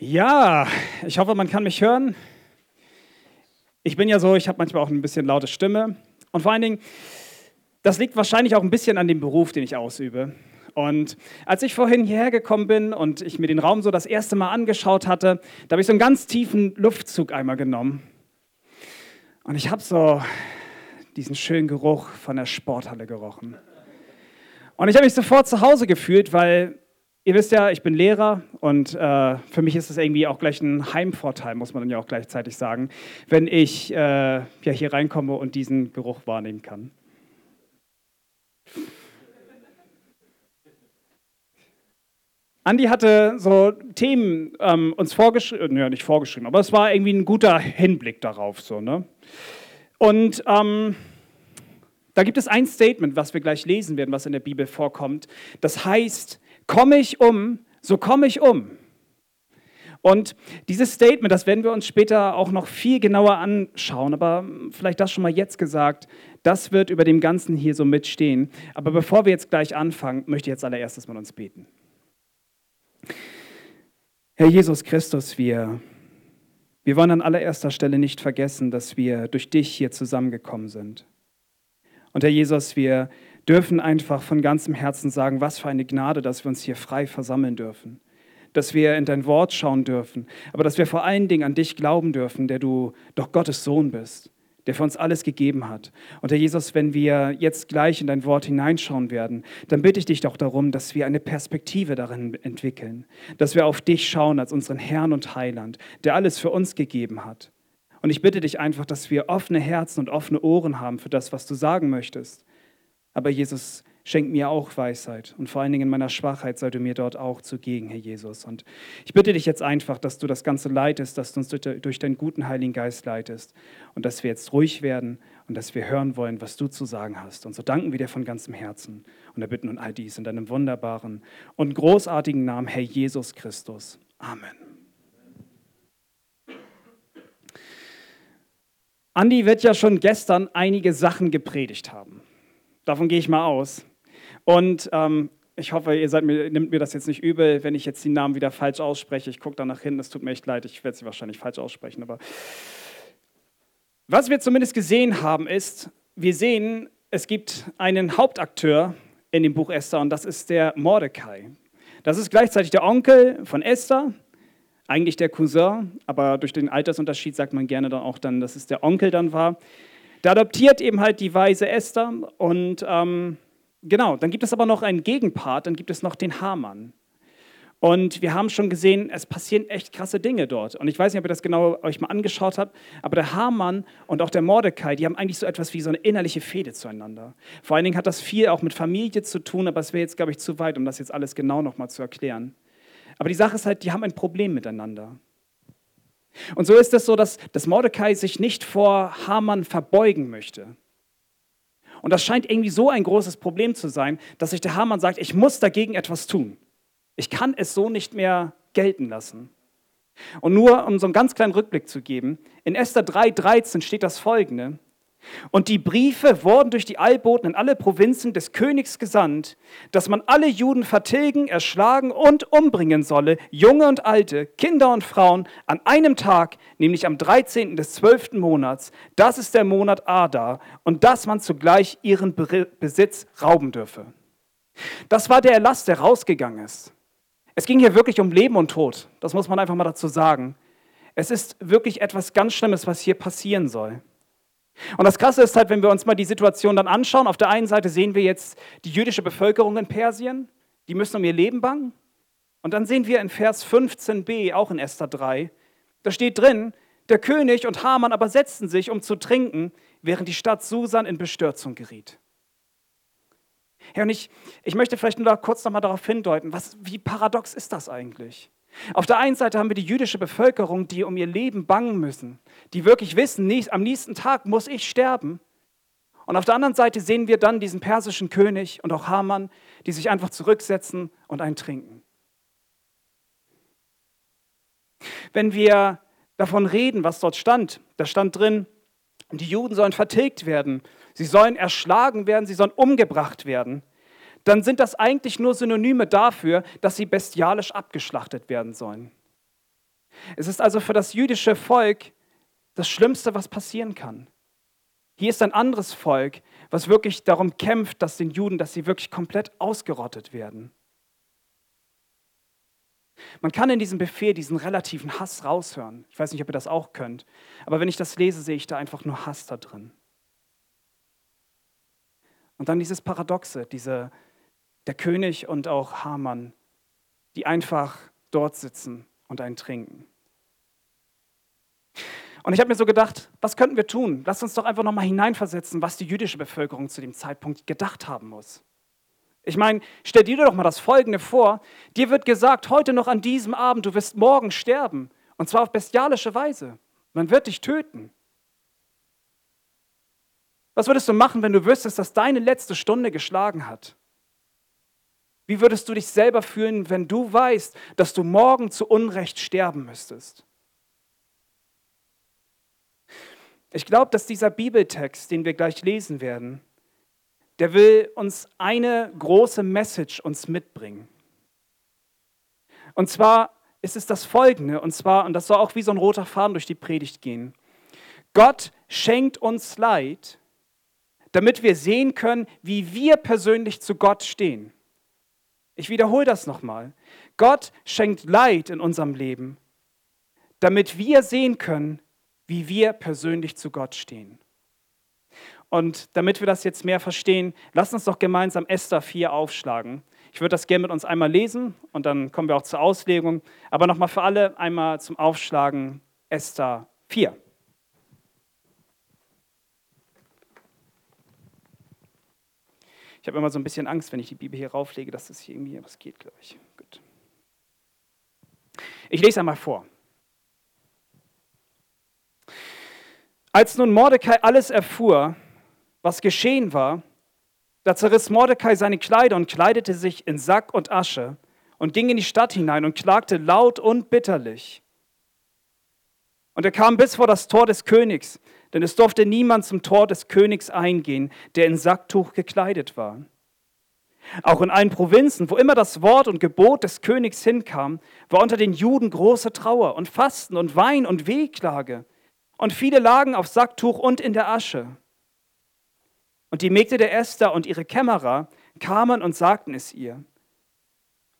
Ja, ich hoffe, man kann mich hören. Ich bin ja so, ich habe manchmal auch ein bisschen laute Stimme. Und vor allen Dingen, das liegt wahrscheinlich auch ein bisschen an dem Beruf, den ich ausübe. Und als ich vorhin hierher gekommen bin und ich mir den Raum so das erste Mal angeschaut hatte, da habe ich so einen ganz tiefen Luftzug einmal genommen. Und ich habe so diesen schönen Geruch von der Sporthalle gerochen. Und ich habe mich sofort zu Hause gefühlt, weil Ihr wisst ja, ich bin Lehrer und äh, für mich ist es irgendwie auch gleich ein Heimvorteil, muss man dann ja auch gleichzeitig sagen, wenn ich äh, ja hier reinkomme und diesen Geruch wahrnehmen kann. Andi hatte so Themen ähm, uns vorgeschrieben, ja nicht vorgeschrieben, aber es war irgendwie ein guter Hinblick darauf. So, ne? Und ähm, da gibt es ein Statement, was wir gleich lesen werden, was in der Bibel vorkommt. Das heißt, komme ich um, so komme ich um. Und dieses Statement, das werden wir uns später auch noch viel genauer anschauen, aber vielleicht das schon mal jetzt gesagt, das wird über dem Ganzen hier so mitstehen. Aber bevor wir jetzt gleich anfangen, möchte ich jetzt allererstes mit uns beten. Herr Jesus Christus, wir, wir wollen an allererster Stelle nicht vergessen, dass wir durch dich hier zusammengekommen sind. Und Herr Jesus, wir dürfen einfach von ganzem Herzen sagen, was für eine Gnade, dass wir uns hier frei versammeln dürfen, dass wir in dein Wort schauen dürfen, aber dass wir vor allen Dingen an dich glauben dürfen, der du doch Gottes Sohn bist, der für uns alles gegeben hat. Und Herr Jesus, wenn wir jetzt gleich in dein Wort hineinschauen werden, dann bitte ich dich doch darum, dass wir eine Perspektive darin entwickeln, dass wir auf dich schauen als unseren Herrn und Heiland, der alles für uns gegeben hat. Und ich bitte dich einfach, dass wir offene Herzen und offene Ohren haben für das, was du sagen möchtest. Aber Jesus, schenk mir auch Weisheit und vor allen Dingen in meiner Schwachheit sei du mir dort auch zugegen, Herr Jesus. Und ich bitte dich jetzt einfach, dass du das Ganze leitest, dass du uns durch deinen guten Heiligen Geist leitest und dass wir jetzt ruhig werden und dass wir hören wollen, was du zu sagen hast. Und so danken wir dir von ganzem Herzen und erbitten nun all dies in deinem wunderbaren und großartigen Namen, Herr Jesus Christus. Amen. Andi wird ja schon gestern einige Sachen gepredigt haben. Davon gehe ich mal aus. Und ähm, ich hoffe, ihr seid mir, nimmt mir das jetzt nicht übel, wenn ich jetzt die Namen wieder falsch ausspreche. Ich gucke da nach hinten, es tut mir echt leid, ich werde sie wahrscheinlich falsch aussprechen. Aber was wir zumindest gesehen haben, ist, wir sehen, es gibt einen Hauptakteur in dem Buch Esther und das ist der Mordecai. Das ist gleichzeitig der Onkel von Esther, eigentlich der Cousin, aber durch den Altersunterschied sagt man gerne dann auch dann, dass es der Onkel dann war. Der adoptiert eben halt die weise Esther und ähm, genau, dann gibt es aber noch einen Gegenpart, dann gibt es noch den Hamann. Und wir haben schon gesehen, es passieren echt krasse Dinge dort. Und ich weiß nicht, ob ihr das genau euch mal angeschaut habt, aber der Hamann und auch der Mordecai, die haben eigentlich so etwas wie so eine innerliche Fehde zueinander. Vor allen Dingen hat das viel auch mit Familie zu tun, aber es wäre jetzt, glaube ich, zu weit, um das jetzt alles genau nochmal zu erklären. Aber die Sache ist halt, die haben ein Problem miteinander. Und so ist es so, dass, dass Mordecai sich nicht vor Haman verbeugen möchte. Und das scheint irgendwie so ein großes Problem zu sein, dass sich der Haman sagt, ich muss dagegen etwas tun. Ich kann es so nicht mehr gelten lassen. Und nur um so einen ganz kleinen Rückblick zu geben, in Esther 3,13 steht das folgende. Und die Briefe wurden durch die Eilboten in alle Provinzen des Königs gesandt, dass man alle Juden vertilgen, erschlagen und umbringen solle, Junge und Alte, Kinder und Frauen, an einem Tag, nämlich am 13. des 12. Monats. Das ist der Monat Adar, und dass man zugleich ihren Besitz rauben dürfe. Das war der Erlass, der rausgegangen ist. Es ging hier wirklich um Leben und Tod. Das muss man einfach mal dazu sagen. Es ist wirklich etwas ganz Schlimmes, was hier passieren soll. Und das Krasse ist halt, wenn wir uns mal die Situation dann anschauen, auf der einen Seite sehen wir jetzt die jüdische Bevölkerung in Persien, die müssen um ihr Leben bangen. Und dann sehen wir in Vers 15b, auch in Esther 3, da steht drin, der König und Haman aber setzten sich, um zu trinken, während die Stadt Susan in Bestürzung geriet. Herr, und ich, ich möchte vielleicht nur kurz nochmal darauf hindeuten, was, wie paradox ist das eigentlich? Auf der einen Seite haben wir die jüdische Bevölkerung, die um ihr Leben bangen müssen, die wirklich wissen, am nächsten Tag muss ich sterben. Und auf der anderen Seite sehen wir dann diesen persischen König und auch Haman, die sich einfach zurücksetzen und eintrinken. Wenn wir davon reden, was dort stand, da stand drin, die Juden sollen vertilgt werden, sie sollen erschlagen werden, sie sollen umgebracht werden dann sind das eigentlich nur Synonyme dafür, dass sie bestialisch abgeschlachtet werden sollen. Es ist also für das jüdische Volk das Schlimmste, was passieren kann. Hier ist ein anderes Volk, was wirklich darum kämpft, dass den Juden, dass sie wirklich komplett ausgerottet werden. Man kann in diesem Befehl diesen relativen Hass raushören. Ich weiß nicht, ob ihr das auch könnt, aber wenn ich das lese, sehe ich da einfach nur Hass da drin. Und dann dieses Paradoxe, diese, der König und auch Haman, die einfach dort sitzen und einen trinken. Und ich habe mir so gedacht, was könnten wir tun? Lass uns doch einfach nochmal hineinversetzen, was die jüdische Bevölkerung zu dem Zeitpunkt gedacht haben muss. Ich meine, stell dir doch mal das Folgende vor. Dir wird gesagt, heute noch an diesem Abend, du wirst morgen sterben. Und zwar auf bestialische Weise. Man wird dich töten. Was würdest du machen, wenn du wüsstest, dass deine letzte Stunde geschlagen hat? Wie würdest du dich selber fühlen, wenn du weißt, dass du morgen zu Unrecht sterben müsstest? Ich glaube, dass dieser Bibeltext, den wir gleich lesen werden, der will uns eine große Message uns mitbringen. Und zwar ist es das folgende, und zwar, und das soll auch wie so ein roter Faden durch die Predigt gehen. Gott schenkt uns Leid, damit wir sehen können, wie wir persönlich zu Gott stehen. Ich wiederhole das nochmal. Gott schenkt Leid in unserem Leben, damit wir sehen können, wie wir persönlich zu Gott stehen. Und damit wir das jetzt mehr verstehen, lasst uns doch gemeinsam Esther 4 aufschlagen. Ich würde das gerne mit uns einmal lesen und dann kommen wir auch zur Auslegung. Aber nochmal für alle einmal zum Aufschlagen Esther 4. Ich habe immer so ein bisschen Angst, wenn ich die Bibel hier rauflege, dass das hier irgendwie was geht, glaube ich. Gut. Ich lese einmal vor. Als nun Mordecai alles erfuhr, was geschehen war, da zerriss Mordecai seine Kleider und kleidete sich in Sack und Asche und ging in die Stadt hinein und klagte laut und bitterlich. Und er kam bis vor das Tor des Königs, denn es durfte niemand zum Tor des Königs eingehen, der in Sacktuch gekleidet war. Auch in allen Provinzen, wo immer das Wort und Gebot des Königs hinkam, war unter den Juden große Trauer und Fasten und Wein und Wehklage. Und viele lagen auf Sacktuch und in der Asche. Und die Mägde der Esther und ihre Kämmerer kamen und sagten es ihr.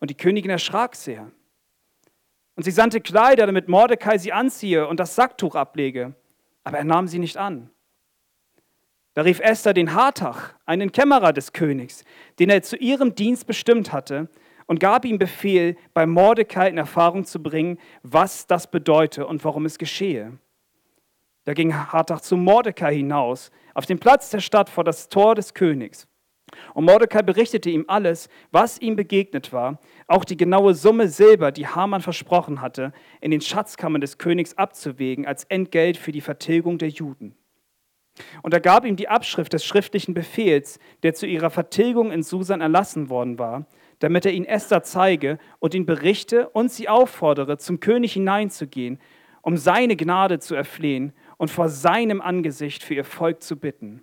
Und die Königin erschrak sehr. Und sie sandte Kleider, damit Mordecai sie anziehe und das Sacktuch ablege. Aber er nahm sie nicht an. Da rief Esther den Hartach, einen Kämmerer des Königs, den er zu ihrem Dienst bestimmt hatte, und gab ihm Befehl, bei Mordecai in Erfahrung zu bringen, was das bedeute und warum es geschehe. Da ging Hartach zu Mordecai hinaus, auf den Platz der Stadt vor das Tor des Königs. Und Mordecai berichtete ihm alles, was ihm begegnet war, auch die genaue Summe Silber, die Haman versprochen hatte, in den Schatzkammern des Königs abzuwägen als Entgelt für die Vertilgung der Juden. Und er gab ihm die Abschrift des schriftlichen Befehls, der zu ihrer Vertilgung in Susan erlassen worden war, damit er ihn Esther zeige und ihn berichte und sie auffordere, zum König hineinzugehen, um seine Gnade zu erflehen und vor seinem Angesicht für ihr Volk zu bitten.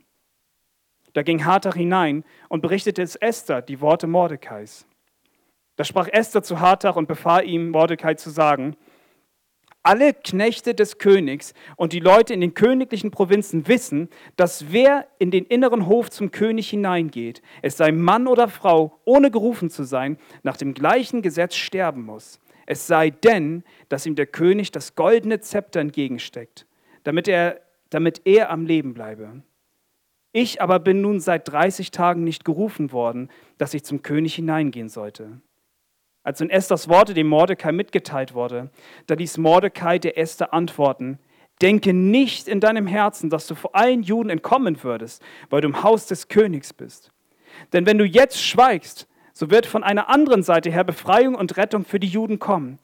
Da ging Hartach hinein und berichtete es Esther die Worte Mordecais. Da sprach Esther zu Hartach und befahl ihm, Mordecai zu sagen, alle Knechte des Königs und die Leute in den königlichen Provinzen wissen, dass wer in den inneren Hof zum König hineingeht, es sei Mann oder Frau, ohne gerufen zu sein, nach dem gleichen Gesetz sterben muss. Es sei denn, dass ihm der König das goldene Zepter entgegensteckt damit er, damit er am Leben bleibe. Ich aber bin nun seit 30 Tagen nicht gerufen worden, dass ich zum König hineingehen sollte. Als in Esthers Worte dem Mordecai mitgeteilt wurde, da ließ Mordecai der Esther antworten, Denke nicht in deinem Herzen, dass du vor allen Juden entkommen würdest, weil du im Haus des Königs bist. Denn wenn du jetzt schweigst, so wird von einer anderen Seite her Befreiung und Rettung für die Juden kommen.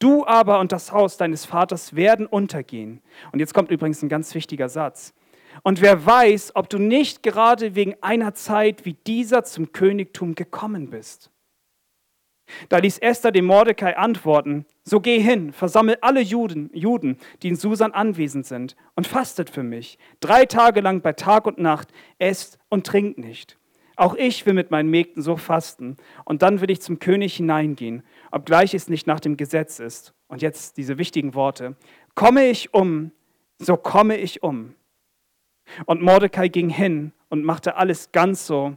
Du aber und das Haus deines Vaters werden untergehen. Und jetzt kommt übrigens ein ganz wichtiger Satz. Und wer weiß, ob du nicht gerade wegen einer Zeit wie dieser zum Königtum gekommen bist. Da ließ Esther dem Mordecai antworten, so geh hin, versammel alle Juden, Juden, die in Susan anwesend sind, und fastet für mich. Drei Tage lang bei Tag und Nacht, esst und trinkt nicht. Auch ich will mit meinen Mägden so fasten, und dann will ich zum König hineingehen obgleich es nicht nach dem Gesetz ist, und jetzt diese wichtigen Worte, komme ich um, so komme ich um. Und Mordecai ging hin und machte alles ganz so,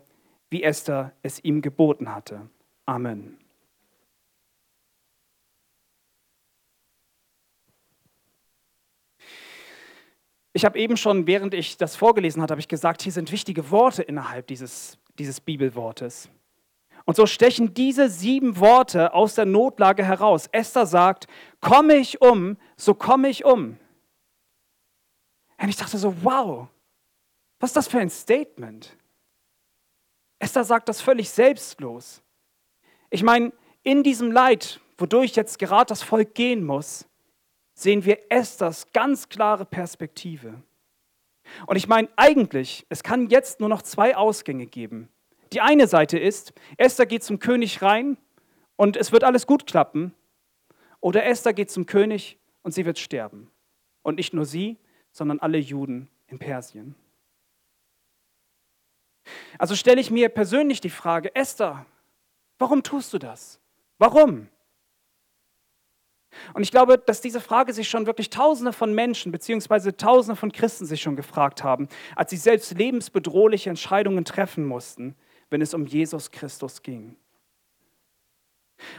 wie Esther es ihm geboten hatte. Amen. Ich habe eben schon, während ich das vorgelesen hatte, habe ich gesagt, hier sind wichtige Worte innerhalb dieses, dieses Bibelwortes. Und so stechen diese sieben Worte aus der Notlage heraus. Esther sagt, komme ich um, so komme ich um. Und ich dachte so, wow, was ist das für ein Statement? Esther sagt das völlig selbstlos. Ich meine, in diesem Leid, wodurch jetzt gerade das Volk gehen muss, sehen wir Esthers ganz klare Perspektive. Und ich meine, eigentlich, es kann jetzt nur noch zwei Ausgänge geben. Die eine Seite ist, Esther geht zum König rein und es wird alles gut klappen. Oder Esther geht zum König und sie wird sterben. Und nicht nur sie, sondern alle Juden in Persien. Also stelle ich mir persönlich die Frage, Esther, warum tust du das? Warum? Und ich glaube, dass diese Frage sich schon wirklich Tausende von Menschen beziehungsweise Tausende von Christen sich schon gefragt haben, als sie selbst lebensbedrohliche Entscheidungen treffen mussten, wenn es um Jesus Christus ging.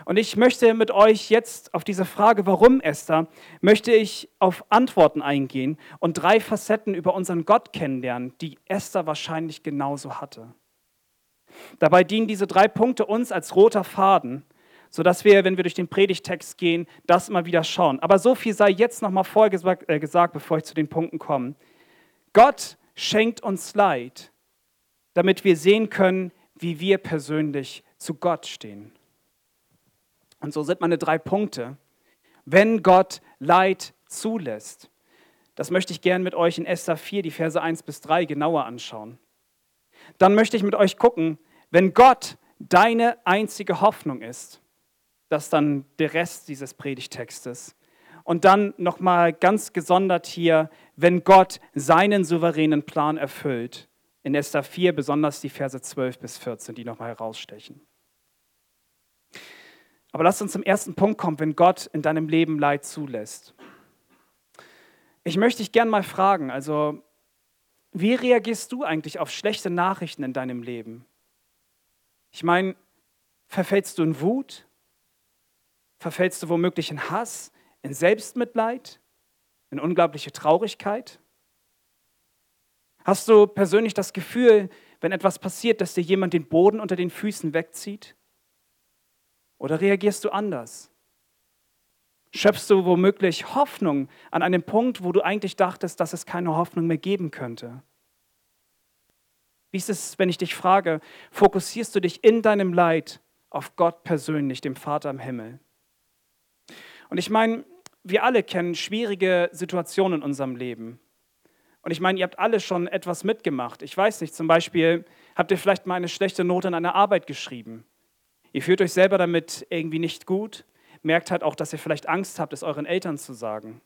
Und ich möchte mit euch jetzt auf diese Frage, warum Esther, möchte ich auf Antworten eingehen und drei Facetten über unseren Gott kennenlernen, die Esther wahrscheinlich genauso hatte. Dabei dienen diese drei Punkte uns als roter Faden, sodass wir, wenn wir durch den Predigtext gehen, das immer wieder schauen. Aber so viel sei jetzt nochmal vorher gesagt, äh, gesagt, bevor ich zu den Punkten komme. Gott schenkt uns Leid, damit wir sehen können, wie wir persönlich zu Gott stehen. Und so sind meine drei Punkte. Wenn Gott Leid zulässt, das möchte ich gern mit euch in Esther 4, die Verse 1 bis 3 genauer anschauen. Dann möchte ich mit euch gucken, wenn Gott deine einzige Hoffnung ist, das dann der Rest dieses Predigtextes. Und dann nochmal ganz gesondert hier, wenn Gott seinen souveränen Plan erfüllt. In Esther 4 besonders die Verse 12 bis 14, die nochmal herausstechen. Aber lass uns zum ersten Punkt kommen, wenn Gott in deinem Leben Leid zulässt. Ich möchte dich gern mal fragen, also wie reagierst du eigentlich auf schlechte Nachrichten in deinem Leben? Ich meine, verfällst du in Wut? Verfällst du womöglich in Hass, in Selbstmitleid, in unglaubliche Traurigkeit? Hast du persönlich das Gefühl, wenn etwas passiert, dass dir jemand den Boden unter den Füßen wegzieht? Oder reagierst du anders? Schöpfst du womöglich Hoffnung an einem Punkt, wo du eigentlich dachtest, dass es keine Hoffnung mehr geben könnte? Wie ist es, wenn ich dich frage, fokussierst du dich in deinem Leid auf Gott persönlich, dem Vater im Himmel? Und ich meine, wir alle kennen schwierige Situationen in unserem Leben. Und ich meine, ihr habt alle schon etwas mitgemacht. Ich weiß nicht, zum Beispiel habt ihr vielleicht mal eine schlechte Note in einer Arbeit geschrieben. Ihr fühlt euch selber damit irgendwie nicht gut, merkt halt auch, dass ihr vielleicht Angst habt, es euren Eltern zu sagen.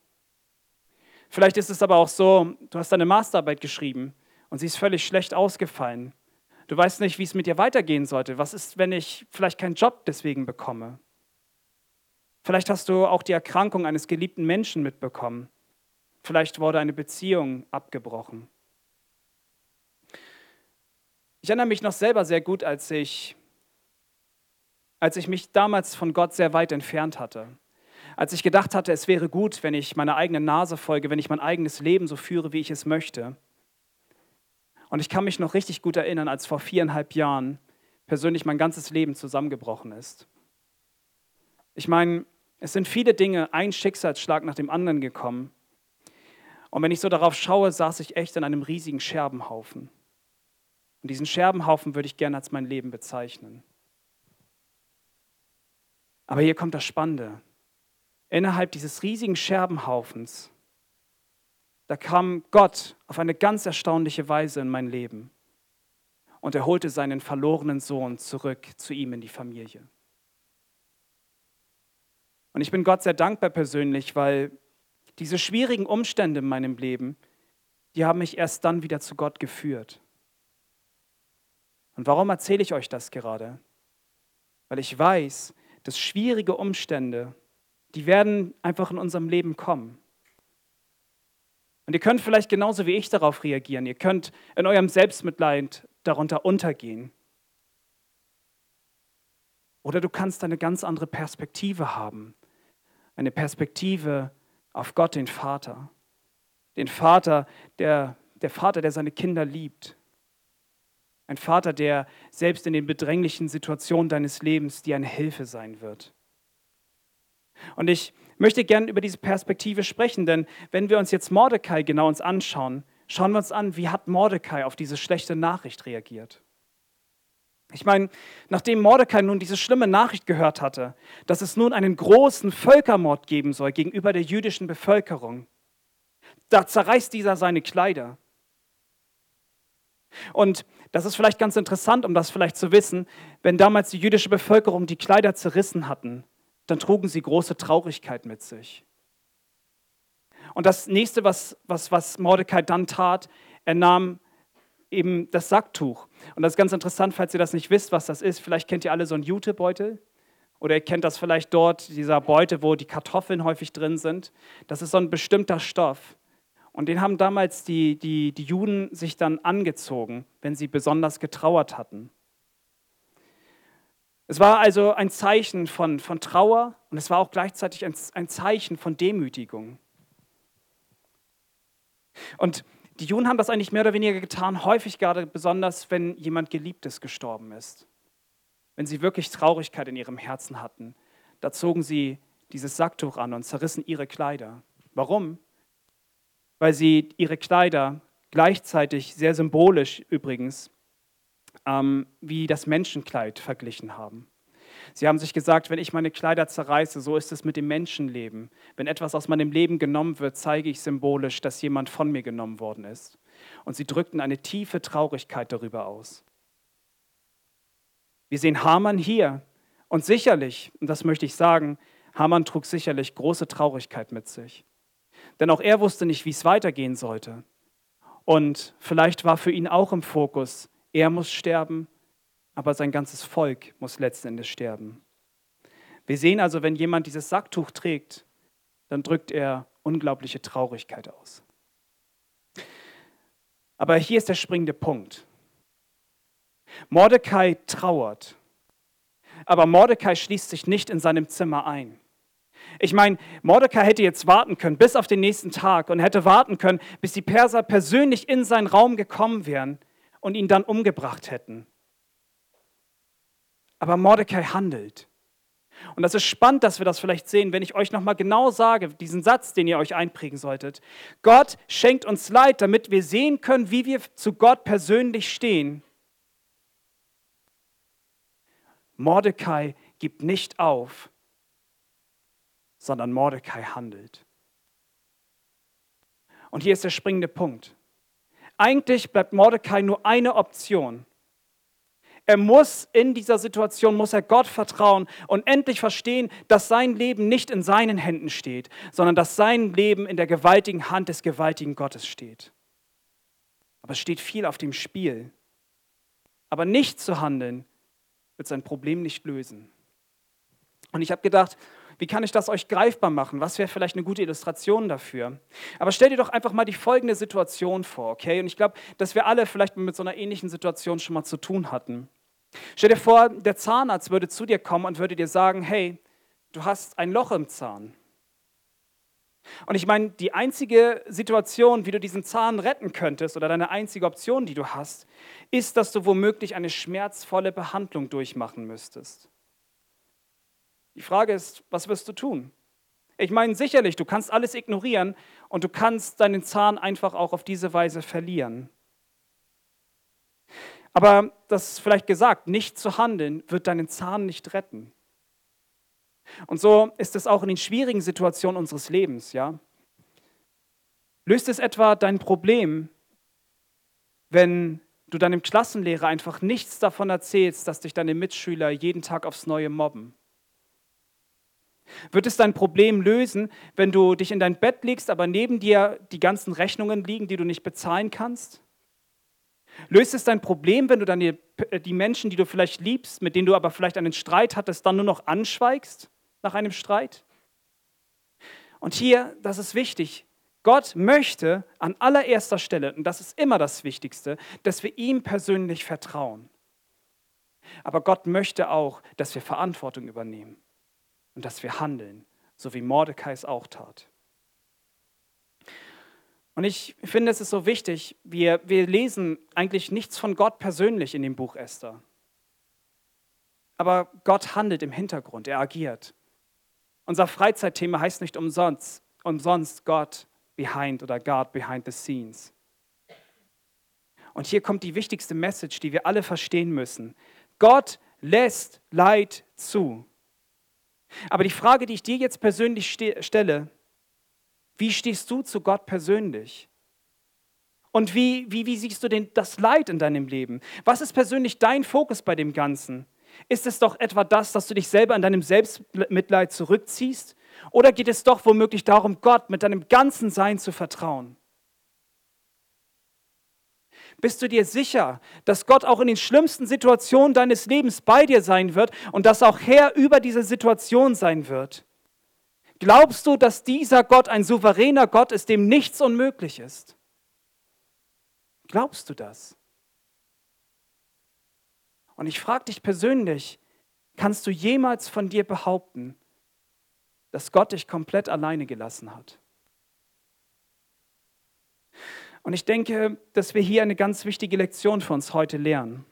Vielleicht ist es aber auch so, du hast deine Masterarbeit geschrieben und sie ist völlig schlecht ausgefallen. Du weißt nicht, wie es mit dir weitergehen sollte. Was ist, wenn ich vielleicht keinen Job deswegen bekomme? Vielleicht hast du auch die Erkrankung eines geliebten Menschen mitbekommen. Vielleicht wurde eine Beziehung abgebrochen. Ich erinnere mich noch selber sehr gut, als ich als ich mich damals von Gott sehr weit entfernt hatte. Als ich gedacht hatte, es wäre gut, wenn ich meiner eigenen Nase folge, wenn ich mein eigenes Leben so führe, wie ich es möchte. Und ich kann mich noch richtig gut erinnern, als vor viereinhalb Jahren persönlich mein ganzes Leben zusammengebrochen ist. Ich meine, es sind viele Dinge, ein Schicksalsschlag nach dem anderen gekommen. Und wenn ich so darauf schaue, saß ich echt in einem riesigen Scherbenhaufen. Und diesen Scherbenhaufen würde ich gerne als mein Leben bezeichnen. Aber hier kommt das Spannende. Innerhalb dieses riesigen Scherbenhaufens, da kam Gott auf eine ganz erstaunliche Weise in mein Leben und er holte seinen verlorenen Sohn zurück zu ihm in die Familie. Und ich bin Gott sehr dankbar persönlich, weil diese schwierigen Umstände in meinem Leben, die haben mich erst dann wieder zu Gott geführt. Und warum erzähle ich euch das gerade? Weil ich weiß, dass schwierige Umstände die werden einfach in unserem Leben kommen. Und ihr könnt vielleicht genauso wie ich darauf reagieren. Ihr könnt in eurem Selbstmitleid darunter untergehen. Oder du kannst eine ganz andere Perspektive haben. Eine Perspektive auf Gott, den Vater. Den Vater, der, der Vater, der seine Kinder liebt. Ein Vater, der selbst in den bedränglichen Situationen deines Lebens dir eine Hilfe sein wird. Und ich möchte gerne über diese Perspektive sprechen, denn wenn wir uns jetzt Mordecai genau uns anschauen, schauen wir uns an, wie hat Mordecai auf diese schlechte Nachricht reagiert. Ich meine, nachdem Mordecai nun diese schlimme Nachricht gehört hatte, dass es nun einen großen Völkermord geben soll gegenüber der jüdischen Bevölkerung, da zerreißt dieser seine Kleider. Und das ist vielleicht ganz interessant, um das vielleicht zu wissen, wenn damals die jüdische Bevölkerung die Kleider zerrissen hatten, dann trugen sie große Traurigkeit mit sich. Und das nächste, was, was, was Mordecai dann tat, er nahm eben das Sacktuch. Und das ist ganz interessant, falls ihr das nicht wisst, was das ist. Vielleicht kennt ihr alle so einen Jutebeutel. Oder ihr kennt das vielleicht dort, dieser Beute, wo die Kartoffeln häufig drin sind. Das ist so ein bestimmter Stoff. Und den haben damals die, die, die Juden sich dann angezogen, wenn sie besonders getrauert hatten. Es war also ein Zeichen von, von Trauer und es war auch gleichzeitig ein, ein Zeichen von Demütigung. Und die Juden haben das eigentlich mehr oder weniger getan, häufig gerade besonders, wenn jemand Geliebtes gestorben ist. Wenn sie wirklich Traurigkeit in ihrem Herzen hatten, da zogen sie dieses Sacktuch an und zerrissen ihre Kleider. Warum? Weil sie ihre Kleider gleichzeitig, sehr symbolisch übrigens, ähm, wie das Menschenkleid verglichen haben. Sie haben sich gesagt, wenn ich meine Kleider zerreiße, so ist es mit dem Menschenleben. Wenn etwas aus meinem Leben genommen wird, zeige ich symbolisch, dass jemand von mir genommen worden ist. Und sie drückten eine tiefe Traurigkeit darüber aus. Wir sehen Hamann hier. Und sicherlich, und das möchte ich sagen, Hamann trug sicherlich große Traurigkeit mit sich. Denn auch er wusste nicht, wie es weitergehen sollte. Und vielleicht war für ihn auch im Fokus, er muss sterben, aber sein ganzes Volk muss letzten Endes sterben. Wir sehen also, wenn jemand dieses Sacktuch trägt, dann drückt er unglaubliche Traurigkeit aus. Aber hier ist der springende Punkt. Mordecai trauert, aber Mordecai schließt sich nicht in seinem Zimmer ein. Ich meine, Mordecai hätte jetzt warten können bis auf den nächsten Tag und hätte warten können, bis die Perser persönlich in seinen Raum gekommen wären und ihn dann umgebracht hätten. Aber Mordecai handelt. Und das ist spannend, dass wir das vielleicht sehen, wenn ich euch nochmal genau sage, diesen Satz, den ihr euch einprägen solltet. Gott schenkt uns Leid, damit wir sehen können, wie wir zu Gott persönlich stehen. Mordecai gibt nicht auf, sondern Mordecai handelt. Und hier ist der springende Punkt. Eigentlich bleibt Mordecai nur eine Option. Er muss in dieser Situation, muss er Gott vertrauen und endlich verstehen, dass sein Leben nicht in seinen Händen steht, sondern dass sein Leben in der gewaltigen Hand des gewaltigen Gottes steht. Aber es steht viel auf dem Spiel. Aber nicht zu handeln wird sein Problem nicht lösen. Und ich habe gedacht, wie kann ich das euch greifbar machen? Was wäre vielleicht eine gute Illustration dafür? Aber stell dir doch einfach mal die folgende Situation vor, okay? Und ich glaube, dass wir alle vielleicht mit so einer ähnlichen Situation schon mal zu tun hatten. Stell dir vor, der Zahnarzt würde zu dir kommen und würde dir sagen, hey, du hast ein Loch im Zahn. Und ich meine, die einzige Situation, wie du diesen Zahn retten könntest oder deine einzige Option, die du hast, ist, dass du womöglich eine schmerzvolle Behandlung durchmachen müsstest. Die Frage ist, was wirst du tun? Ich meine, sicherlich, du kannst alles ignorieren und du kannst deinen Zahn einfach auch auf diese Weise verlieren. Aber das ist vielleicht gesagt, nicht zu handeln wird deinen Zahn nicht retten. Und so ist es auch in den schwierigen Situationen unseres Lebens, ja. Löst es etwa dein Problem, wenn du deinem Klassenlehrer einfach nichts davon erzählst, dass dich deine Mitschüler jeden Tag aufs Neue mobben? Wird es dein Problem lösen, wenn du dich in dein Bett legst, aber neben dir die ganzen Rechnungen liegen, die du nicht bezahlen kannst? Löst es dein Problem, wenn du dann die, die Menschen, die du vielleicht liebst, mit denen du aber vielleicht einen Streit hattest, dann nur noch anschweigst nach einem Streit? Und hier, das ist wichtig, Gott möchte an allererster Stelle, und das ist immer das Wichtigste, dass wir ihm persönlich vertrauen. Aber Gott möchte auch, dass wir Verantwortung übernehmen und dass wir handeln, so wie Mordecai es auch tat. Und ich finde, es ist so wichtig, wir, wir lesen eigentlich nichts von Gott persönlich in dem Buch Esther. Aber Gott handelt im Hintergrund, er agiert. Unser Freizeitthema heißt nicht umsonst, umsonst Gott behind oder God behind the scenes. Und hier kommt die wichtigste Message, die wir alle verstehen müssen. Gott lässt Leid zu. Aber die Frage, die ich dir jetzt persönlich stelle, wie stehst du zu Gott persönlich? Und wie, wie, wie siehst du denn das Leid in deinem Leben? Was ist persönlich dein Fokus bei dem Ganzen? Ist es doch etwa das, dass du dich selber an deinem Selbstmitleid zurückziehst? Oder geht es doch womöglich darum, Gott mit deinem ganzen Sein zu vertrauen? Bist du dir sicher, dass Gott auch in den schlimmsten Situationen deines Lebens bei dir sein wird und dass auch Herr über diese Situation sein wird? Glaubst du, dass dieser Gott ein souveräner Gott ist, dem nichts unmöglich ist? Glaubst du das? Und ich frage dich persönlich, kannst du jemals von dir behaupten, dass Gott dich komplett alleine gelassen hat? Und ich denke, dass wir hier eine ganz wichtige Lektion für uns heute lernen.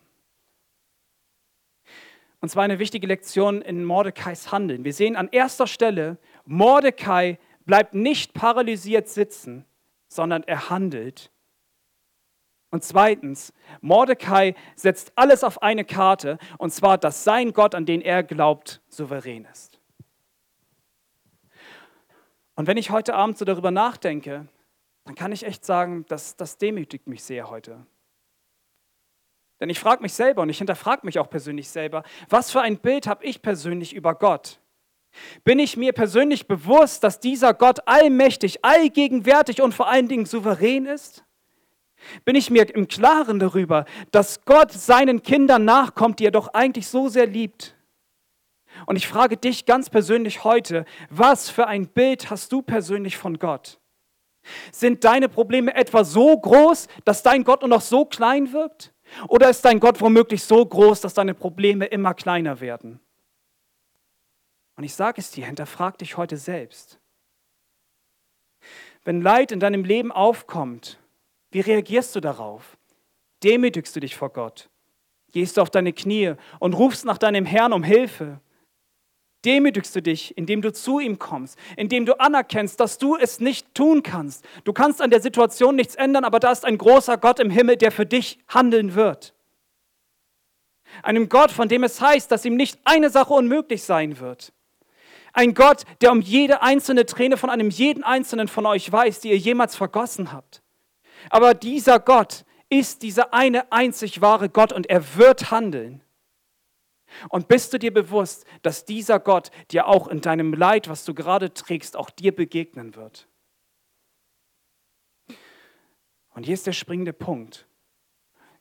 Und zwar eine wichtige Lektion in Mordecais Handeln. Wir sehen an erster Stelle, Mordecai bleibt nicht paralysiert sitzen, sondern er handelt. Und zweitens, Mordecai setzt alles auf eine Karte, und zwar, dass sein Gott, an den er glaubt, souverän ist. Und wenn ich heute Abend so darüber nachdenke, dann kann ich echt sagen, dass das demütigt mich sehr heute. Denn ich frage mich selber und ich hinterfrage mich auch persönlich selber, was für ein Bild habe ich persönlich über Gott? Bin ich mir persönlich bewusst, dass dieser Gott allmächtig, allgegenwärtig und vor allen Dingen souverän ist? Bin ich mir im Klaren darüber, dass Gott seinen Kindern nachkommt, die er doch eigentlich so sehr liebt? Und ich frage dich ganz persönlich heute, was für ein Bild hast du persönlich von Gott? Sind deine Probleme etwa so groß, dass dein Gott nur noch so klein wirkt? Oder ist dein Gott womöglich so groß, dass deine Probleme immer kleiner werden? Und ich sage es dir, hinterfrag dich heute selbst. Wenn Leid in deinem Leben aufkommt, wie reagierst du darauf? Demütigst du dich vor Gott? Gehst du auf deine Knie und rufst nach deinem Herrn um Hilfe? Demütigst du dich, indem du zu ihm kommst, indem du anerkennst, dass du es nicht tun kannst. Du kannst an der Situation nichts ändern, aber da ist ein großer Gott im Himmel, der für dich handeln wird. Einem Gott, von dem es heißt, dass ihm nicht eine Sache unmöglich sein wird. Ein Gott, der um jede einzelne Träne von einem jeden einzelnen von euch weiß, die ihr jemals vergossen habt. Aber dieser Gott ist dieser eine einzig wahre Gott und er wird handeln. Und bist du dir bewusst, dass dieser Gott dir auch in deinem Leid, was du gerade trägst, auch dir begegnen wird? Und hier ist der springende Punkt.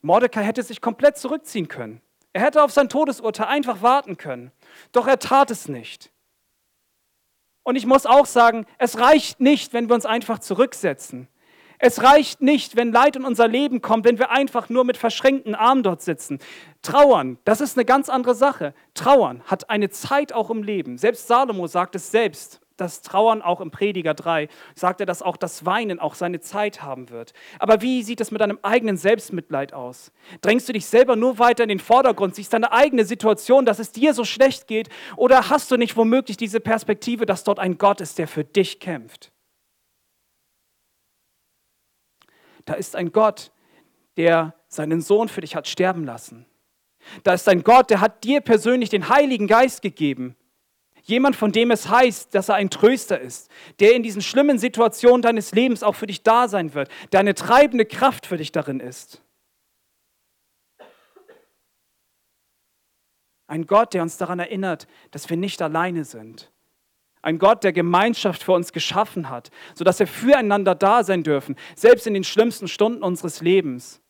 Mordecai hätte sich komplett zurückziehen können. Er hätte auf sein Todesurteil einfach warten können. Doch er tat es nicht. Und ich muss auch sagen, es reicht nicht, wenn wir uns einfach zurücksetzen. Es reicht nicht, wenn Leid in unser Leben kommt, wenn wir einfach nur mit verschränkten Armen dort sitzen. Trauern, das ist eine ganz andere Sache. Trauern hat eine Zeit auch im Leben. Selbst Salomo sagt es selbst, dass Trauern auch im Prediger 3, sagt er, dass auch das Weinen auch seine Zeit haben wird. Aber wie sieht es mit deinem eigenen Selbstmitleid aus? Drängst du dich selber nur weiter in den Vordergrund, siehst deine eigene Situation, dass es dir so schlecht geht? Oder hast du nicht womöglich diese Perspektive, dass dort ein Gott ist, der für dich kämpft? Da ist ein Gott, der seinen Sohn für dich hat sterben lassen. Da ist ein Gott, der hat dir persönlich den Heiligen Geist gegeben. Jemand, von dem es heißt, dass er ein Tröster ist, der in diesen schlimmen Situationen deines Lebens auch für dich da sein wird, der eine treibende Kraft für dich darin ist. Ein Gott, der uns daran erinnert, dass wir nicht alleine sind. Ein Gott, der Gemeinschaft für uns geschaffen hat, sodass wir füreinander da sein dürfen, selbst in den schlimmsten Stunden unseres Lebens.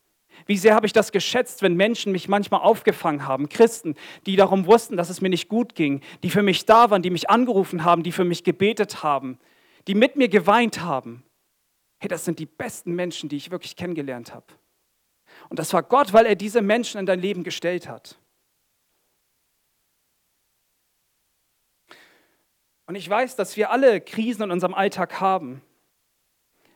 Wie sehr habe ich das geschätzt, wenn Menschen mich manchmal aufgefangen haben, Christen, die darum wussten, dass es mir nicht gut ging, die für mich da waren, die mich angerufen haben, die für mich gebetet haben, die mit mir geweint haben, hey, das sind die besten Menschen, die ich wirklich kennengelernt habe. Und das war Gott, weil er diese Menschen in dein Leben gestellt hat. Und ich weiß, dass wir alle Krisen in unserem Alltag haben.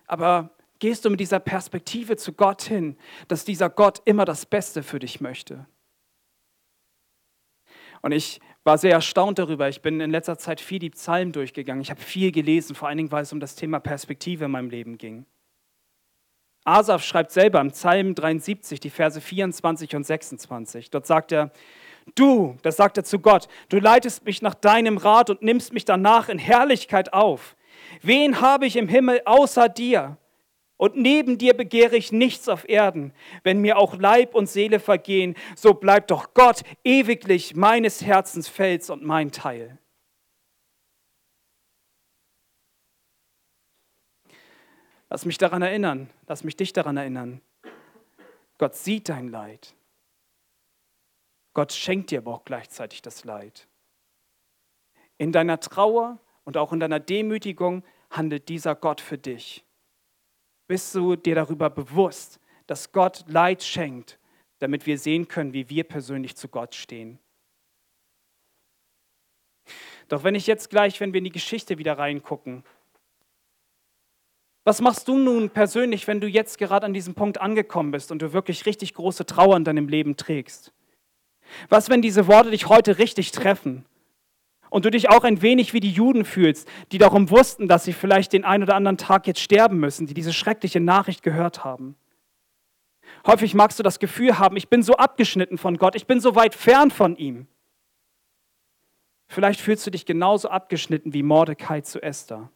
Aber gehst du mit dieser Perspektive zu Gott hin, dass dieser Gott immer das Beste für dich möchte? Und ich war sehr erstaunt darüber. Ich bin in letzter Zeit viel die Psalmen durchgegangen. Ich habe viel gelesen, vor allen Dingen, weil es um das Thema Perspektive in meinem Leben ging. Asaf schreibt selber im Psalm 73, die Verse 24 und 26. Dort sagt er, Du, das sagt er zu Gott, du leitest mich nach deinem Rat und nimmst mich danach in Herrlichkeit auf. Wen habe ich im Himmel außer dir? Und neben dir begehre ich nichts auf Erden. Wenn mir auch Leib und Seele vergehen, so bleibt doch Gott ewiglich meines Herzens Fels und mein Teil. Lass mich daran erinnern, lass mich dich daran erinnern. Gott sieht dein Leid. Gott schenkt dir aber auch gleichzeitig das Leid. In deiner Trauer und auch in deiner Demütigung handelt dieser Gott für dich. Bist du dir darüber bewusst, dass Gott Leid schenkt, damit wir sehen können, wie wir persönlich zu Gott stehen? Doch wenn ich jetzt gleich, wenn wir in die Geschichte wieder reingucken, was machst du nun persönlich, wenn du jetzt gerade an diesem Punkt angekommen bist und du wirklich richtig große Trauer in deinem Leben trägst? Was, wenn diese Worte dich heute richtig treffen und du dich auch ein wenig wie die Juden fühlst, die darum wussten, dass sie vielleicht den einen oder anderen Tag jetzt sterben müssen, die diese schreckliche Nachricht gehört haben? Häufig magst du das Gefühl haben, ich bin so abgeschnitten von Gott, ich bin so weit fern von ihm. Vielleicht fühlst du dich genauso abgeschnitten wie Mordecai zu Esther.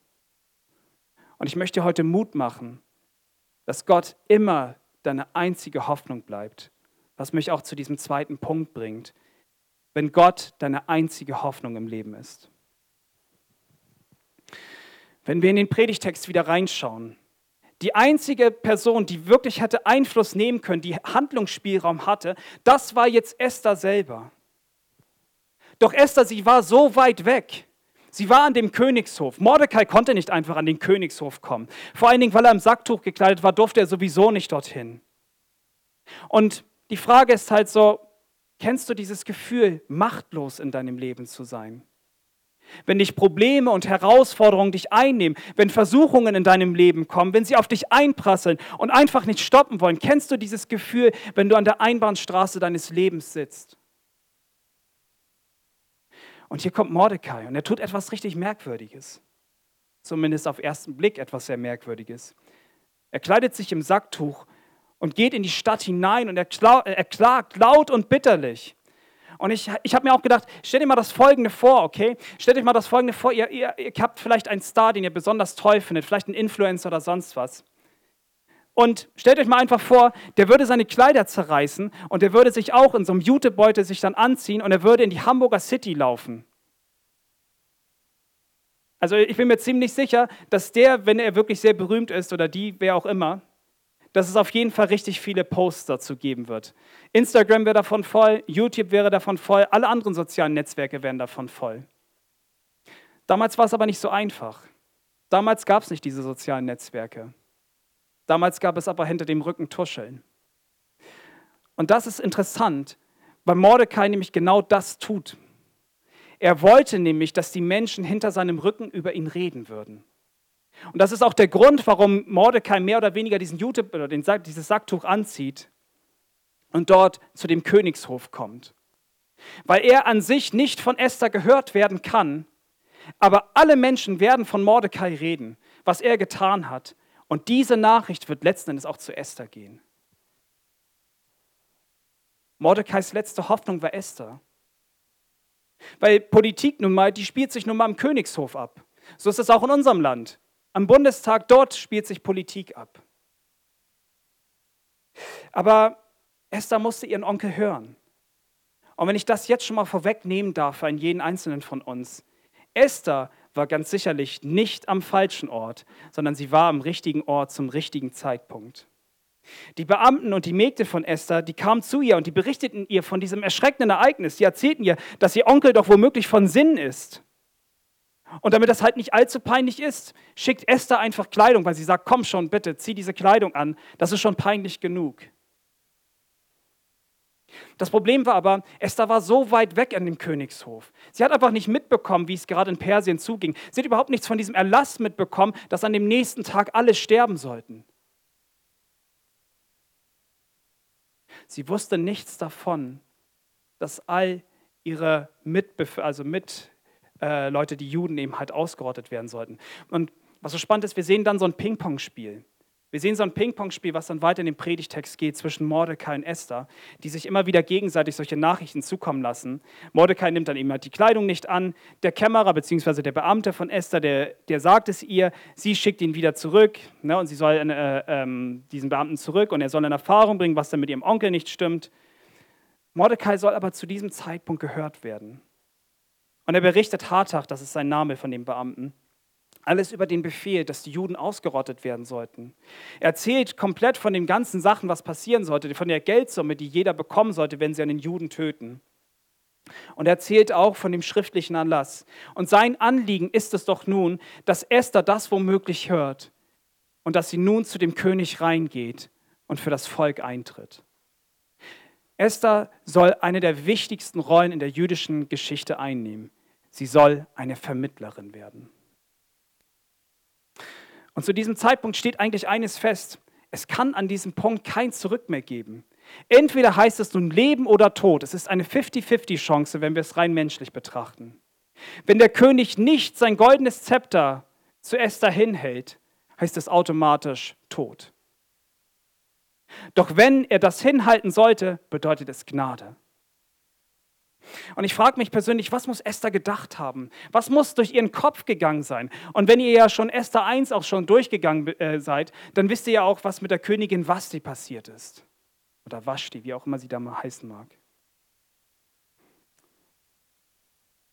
Und ich möchte heute Mut machen, dass Gott immer deine einzige Hoffnung bleibt was mich auch zu diesem zweiten Punkt bringt, wenn Gott deine einzige Hoffnung im Leben ist. Wenn wir in den Predigtext wieder reinschauen, die einzige Person, die wirklich hätte Einfluss nehmen können, die Handlungsspielraum hatte, das war jetzt Esther selber. Doch Esther, sie war so weit weg. Sie war an dem Königshof. Mordecai konnte nicht einfach an den Königshof kommen. Vor allen Dingen, weil er im Sacktuch gekleidet war, durfte er sowieso nicht dorthin. Und die Frage ist halt so, kennst du dieses Gefühl, machtlos in deinem Leben zu sein? Wenn dich Probleme und Herausforderungen dich einnehmen, wenn Versuchungen in deinem Leben kommen, wenn sie auf dich einprasseln und einfach nicht stoppen wollen, kennst du dieses Gefühl, wenn du an der Einbahnstraße deines Lebens sitzt? Und hier kommt Mordecai und er tut etwas richtig Merkwürdiges. Zumindest auf ersten Blick etwas sehr Merkwürdiges. Er kleidet sich im Sacktuch und geht in die Stadt hinein und er, er klagt laut und bitterlich. Und ich, ich habe mir auch gedacht, stell dir mal das Folgende vor, okay? Stell dir mal das Folgende vor, ihr, ihr, ihr habt vielleicht einen Star, den ihr besonders toll findet, vielleicht einen Influencer oder sonst was. Und stellt euch mal einfach vor, der würde seine Kleider zerreißen und der würde sich auch in so einem Jutebeutel sich dann anziehen und er würde in die Hamburger City laufen. Also ich bin mir ziemlich sicher, dass der, wenn er wirklich sehr berühmt ist oder die, wer auch immer, dass es auf jeden Fall richtig viele Posts dazu geben wird. Instagram wäre davon voll, YouTube wäre davon voll, alle anderen sozialen Netzwerke wären davon voll. Damals war es aber nicht so einfach. Damals gab es nicht diese sozialen Netzwerke. Damals gab es aber hinter dem Rücken Tuscheln. Und das ist interessant, weil Mordecai nämlich genau das tut. Er wollte nämlich, dass die Menschen hinter seinem Rücken über ihn reden würden. Und das ist auch der Grund, warum Mordecai mehr oder weniger diesen Jute, oder den, dieses Sacktuch anzieht und dort zu dem Königshof kommt. Weil er an sich nicht von Esther gehört werden kann, aber alle Menschen werden von Mordecai reden, was er getan hat. Und diese Nachricht wird letzten Endes auch zu Esther gehen. Mordecais letzte Hoffnung war Esther. Weil Politik nun mal, die spielt sich nun mal im Königshof ab. So ist es auch in unserem Land. Am Bundestag, dort spielt sich Politik ab. Aber Esther musste ihren Onkel hören. Und wenn ich das jetzt schon mal vorwegnehmen darf an jeden einzelnen von uns, Esther war ganz sicherlich nicht am falschen Ort, sondern sie war am richtigen Ort zum richtigen Zeitpunkt. Die Beamten und die Mägde von Esther, die kamen zu ihr und die berichteten ihr von diesem erschreckenden Ereignis. Die erzählten ihr, dass ihr Onkel doch womöglich von Sinn ist. Und damit das halt nicht allzu peinlich ist, schickt Esther einfach Kleidung, weil sie sagt, komm schon, bitte, zieh diese Kleidung an. Das ist schon peinlich genug. Das Problem war aber, Esther war so weit weg an dem Königshof. Sie hat einfach nicht mitbekommen, wie es gerade in Persien zuging. Sie hat überhaupt nichts von diesem Erlass mitbekommen, dass an dem nächsten Tag alle sterben sollten. Sie wusste nichts davon, dass all ihre Mitbef also mit äh, Leute, die Juden eben halt ausgerottet werden sollten. Und was so spannend ist, wir sehen dann so ein Ping-Pong-Spiel. Wir sehen so ein Ping-Pong-Spiel, was dann weiter in den Predigtext geht zwischen Mordecai und Esther, die sich immer wieder gegenseitig solche Nachrichten zukommen lassen. Mordecai nimmt dann eben halt die Kleidung nicht an. Der Kämmerer bzw. der Beamte von Esther, der, der sagt es ihr, sie schickt ihn wieder zurück ne, und sie soll äh, äh, diesen Beamten zurück und er soll in Erfahrung bringen, was dann mit ihrem Onkel nicht stimmt. Mordecai soll aber zu diesem Zeitpunkt gehört werden. Und er berichtet Hartach, das ist sein Name von dem Beamten, alles über den Befehl, dass die Juden ausgerottet werden sollten. Er erzählt komplett von den ganzen Sachen, was passieren sollte, von der Geldsumme, die jeder bekommen sollte, wenn sie einen Juden töten. Und er erzählt auch von dem schriftlichen Anlass. Und sein Anliegen ist es doch nun, dass Esther das womöglich hört und dass sie nun zu dem König reingeht und für das Volk eintritt. Esther soll eine der wichtigsten Rollen in der jüdischen Geschichte einnehmen. Sie soll eine Vermittlerin werden. Und zu diesem Zeitpunkt steht eigentlich eines fest. Es kann an diesem Punkt kein Zurück mehr geben. Entweder heißt es nun Leben oder Tod. Es ist eine 50-50-Chance, wenn wir es rein menschlich betrachten. Wenn der König nicht sein goldenes Zepter zu Esther hinhält, heißt es automatisch Tod. Doch wenn er das hinhalten sollte, bedeutet es Gnade. Und ich frage mich persönlich, was muss Esther gedacht haben? Was muss durch ihren Kopf gegangen sein? Und wenn ihr ja schon Esther 1 auch schon durchgegangen äh, seid, dann wisst ihr ja auch, was mit der Königin Vasti passiert ist. Oder Vashti, wie auch immer sie da mal heißen mag.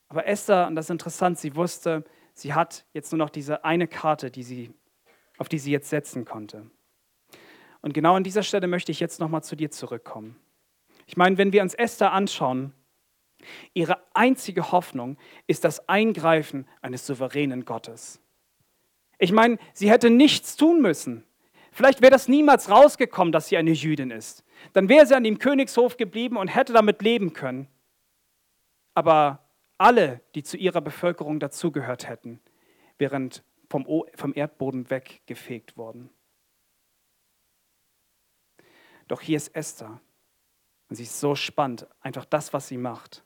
Aber Esther, und das ist interessant, sie wusste, sie hat jetzt nur noch diese eine Karte, die sie, auf die sie jetzt setzen konnte. Und genau an dieser Stelle möchte ich jetzt nochmal zu dir zurückkommen. Ich meine, wenn wir uns Esther anschauen, Ihre einzige Hoffnung ist das Eingreifen eines souveränen Gottes. Ich meine, sie hätte nichts tun müssen. Vielleicht wäre das niemals rausgekommen, dass sie eine Jüdin ist. Dann wäre sie an dem Königshof geblieben und hätte damit leben können. Aber alle, die zu ihrer Bevölkerung dazugehört hätten, wären vom, Erdboden weggefegt worden. Doch hier ist Esther. Und sie ist so spannend, einfach das, was sie macht.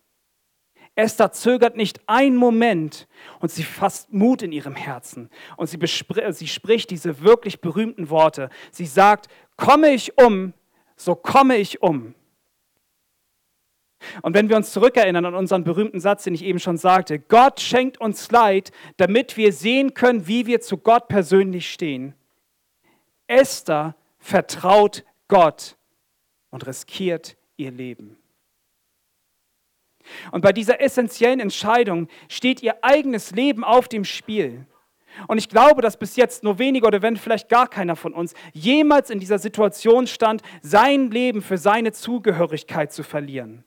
Esther zögert nicht einen Moment und sie fasst Mut in ihrem Herzen und sie, sie spricht diese wirklich berühmten Worte. Sie sagt, komme ich um, so komme ich um. Und wenn wir uns zurückerinnern an unseren berühmten Satz, den ich eben schon sagte, Gott schenkt uns Leid, damit wir sehen können, wie wir zu Gott persönlich stehen. Esther vertraut Gott und riskiert ihr Leben. Und bei dieser essentiellen Entscheidung steht ihr eigenes Leben auf dem Spiel. Und ich glaube, dass bis jetzt nur wenige oder wenn vielleicht gar keiner von uns jemals in dieser Situation stand, sein Leben für seine Zugehörigkeit zu verlieren.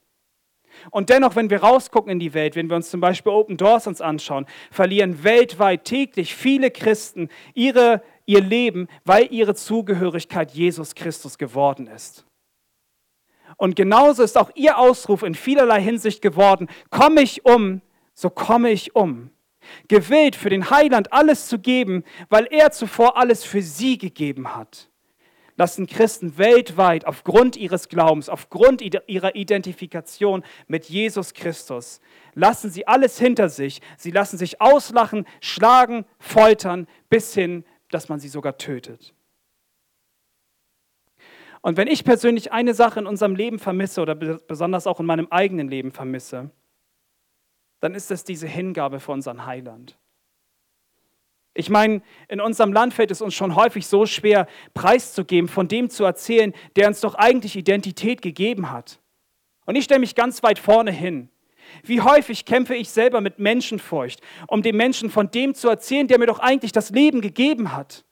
Und dennoch, wenn wir rausgucken in die Welt, wenn wir uns zum Beispiel Open Doors uns anschauen, verlieren weltweit täglich viele Christen ihre, ihr Leben, weil ihre Zugehörigkeit Jesus Christus geworden ist. Und genauso ist auch ihr Ausruf in vielerlei Hinsicht geworden, komme ich um, so komme ich um. Gewillt für den Heiland alles zu geben, weil er zuvor alles für sie gegeben hat. Lassen Christen weltweit aufgrund ihres Glaubens, aufgrund ihrer Identifikation mit Jesus Christus, lassen sie alles hinter sich. Sie lassen sich auslachen, schlagen, foltern, bis hin, dass man sie sogar tötet. Und wenn ich persönlich eine Sache in unserem Leben vermisse oder besonders auch in meinem eigenen Leben vermisse, dann ist es diese Hingabe für unseren Heiland. Ich meine, in unserem Land fällt es uns schon häufig so schwer, preiszugeben, von dem zu erzählen, der uns doch eigentlich Identität gegeben hat. Und ich stelle mich ganz weit vorne hin. Wie häufig kämpfe ich selber mit Menschenfurcht, um dem Menschen von dem zu erzählen, der mir doch eigentlich das Leben gegeben hat.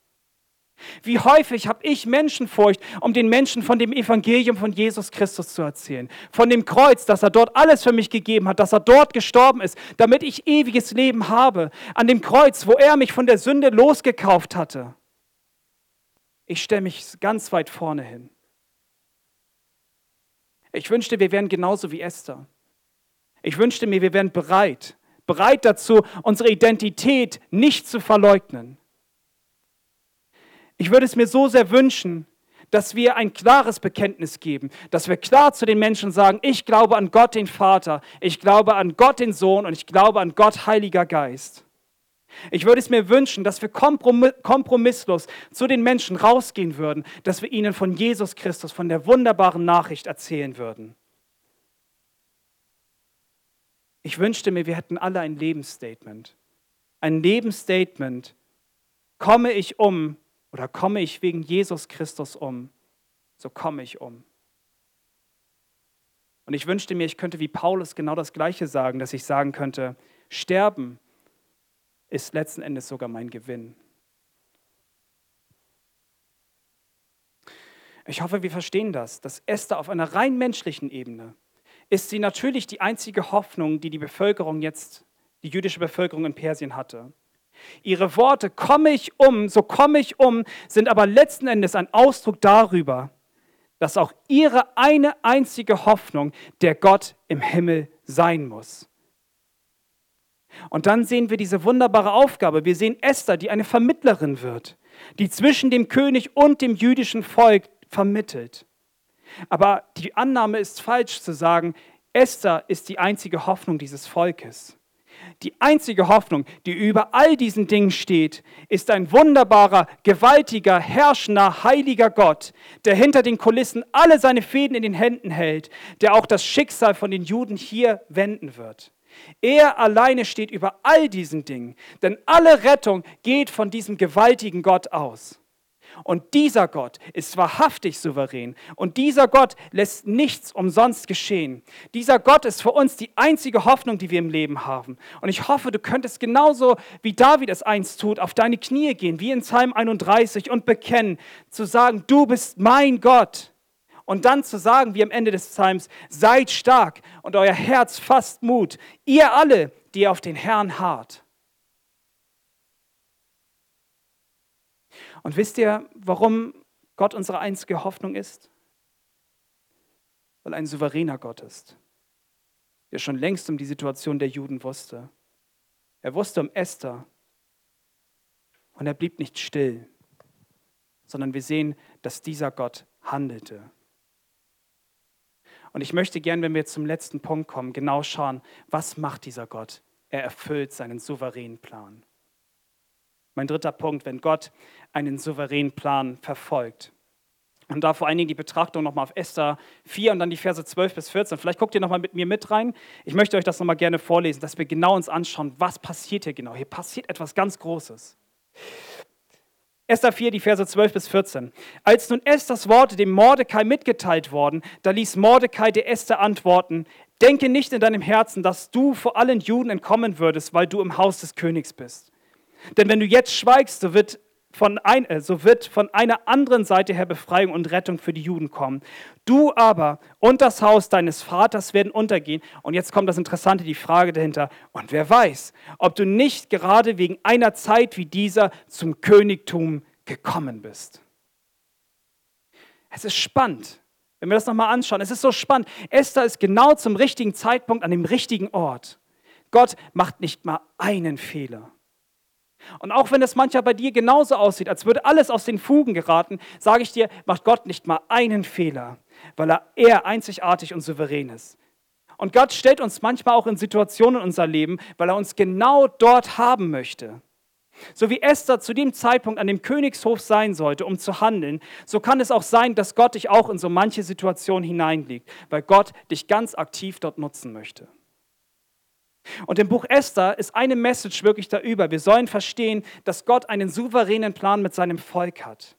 Wie häufig habe ich Menschenfurcht, um den Menschen von dem Evangelium von Jesus Christus zu erzählen. Von dem Kreuz, dass er dort alles für mich gegeben hat, dass er dort gestorben ist, damit ich ewiges Leben habe. An dem Kreuz, wo er mich von der Sünde losgekauft hatte. Ich stelle mich ganz weit vorne hin. Ich wünschte, wir wären genauso wie Esther. Ich wünschte mir, wir wären bereit, bereit dazu, unsere Identität nicht zu verleugnen ich würde es mir so sehr wünschen, dass wir ein klares Bekenntnis geben, dass wir klar zu den Menschen sagen, ich glaube an Gott den Vater, ich glaube an Gott den Sohn und ich glaube an Gott Heiliger Geist. Ich würde es mir wünschen, dass wir kompromisslos zu den Menschen rausgehen würden, dass wir ihnen von Jesus Christus, von der wunderbaren Nachricht erzählen würden. Ich wünschte mir, wir hätten alle ein Lebensstatement. Ein Lebensstatement. Komme ich um oder komme ich wegen Jesus Christus um, so komme ich um. Und ich wünschte mir, ich könnte wie Paulus genau das Gleiche sagen, dass ich sagen könnte, sterben ist letzten Endes sogar mein Gewinn. Ich hoffe, wir verstehen das, dass Esther auf einer rein menschlichen Ebene ist sie natürlich die einzige Hoffnung, die die Bevölkerung jetzt, die jüdische Bevölkerung in Persien hatte. Ihre Worte, komme ich um, so komme ich um, sind aber letzten Endes ein Ausdruck darüber, dass auch ihre eine einzige Hoffnung der Gott im Himmel sein muss. Und dann sehen wir diese wunderbare Aufgabe. Wir sehen Esther, die eine Vermittlerin wird, die zwischen dem König und dem jüdischen Volk vermittelt. Aber die Annahme ist falsch zu sagen, Esther ist die einzige Hoffnung dieses Volkes. Die einzige Hoffnung, die über all diesen Dingen steht, ist ein wunderbarer, gewaltiger, herrschender, heiliger Gott, der hinter den Kulissen alle seine Fäden in den Händen hält, der auch das Schicksal von den Juden hier wenden wird. Er alleine steht über all diesen Dingen, denn alle Rettung geht von diesem gewaltigen Gott aus. Und dieser Gott ist wahrhaftig souverän. Und dieser Gott lässt nichts umsonst geschehen. Dieser Gott ist für uns die einzige Hoffnung, die wir im Leben haben. Und ich hoffe, du könntest genauso wie David es einst tut, auf deine Knie gehen, wie in Psalm 31 und bekennen, zu sagen, du bist mein Gott. Und dann zu sagen, wie am Ende des Psalms, seid stark und euer Herz fasst Mut, ihr alle, die auf den Herrn harrt. Und wisst ihr, warum Gott unsere einzige Hoffnung ist? Weil ein souveräner Gott ist, der schon längst um die Situation der Juden wusste. Er wusste um Esther und er blieb nicht still, sondern wir sehen, dass dieser Gott handelte. Und ich möchte gern, wenn wir zum letzten Punkt kommen, genau schauen, was macht dieser Gott? Er erfüllt seinen souveränen Plan. Mein dritter Punkt, wenn Gott einen souveränen Plan verfolgt. Und da vor allen Dingen die Betrachtung nochmal auf Esther 4 und dann die Verse 12 bis 14. Vielleicht guckt ihr nochmal mit mir mit rein. Ich möchte euch das nochmal gerne vorlesen, dass wir genau uns anschauen, was passiert hier genau. Hier passiert etwas ganz Großes. Esther 4, die Verse 12 bis 14. Als nun Esthers Worte dem Mordecai mitgeteilt wurden, da ließ Mordecai der Esther antworten, denke nicht in deinem Herzen, dass du vor allen Juden entkommen würdest, weil du im Haus des Königs bist. Denn wenn du jetzt schweigst, so wird von, ein, äh, so wird von einer anderen Seite her Befreiung und Rettung für die Juden kommen. Du aber und das Haus deines Vaters werden untergehen. Und jetzt kommt das Interessante, die Frage dahinter. Und wer weiß, ob du nicht gerade wegen einer Zeit wie dieser zum Königtum gekommen bist. Es ist spannend, wenn wir das nochmal anschauen. Es ist so spannend. Esther ist genau zum richtigen Zeitpunkt an dem richtigen Ort. Gott macht nicht mal einen Fehler. Und auch wenn es manchmal bei dir genauso aussieht, als würde alles aus den Fugen geraten, sage ich dir, macht Gott nicht mal einen Fehler, weil er eher einzigartig und souverän ist. Und Gott stellt uns manchmal auch in Situationen in unser Leben, weil er uns genau dort haben möchte. So wie Esther zu dem Zeitpunkt an dem Königshof sein sollte, um zu handeln, so kann es auch sein, dass Gott dich auch in so manche Situation hineinlegt, weil Gott dich ganz aktiv dort nutzen möchte. Und im Buch Esther ist eine Message wirklich da über. Wir sollen verstehen, dass Gott einen souveränen Plan mit seinem Volk hat.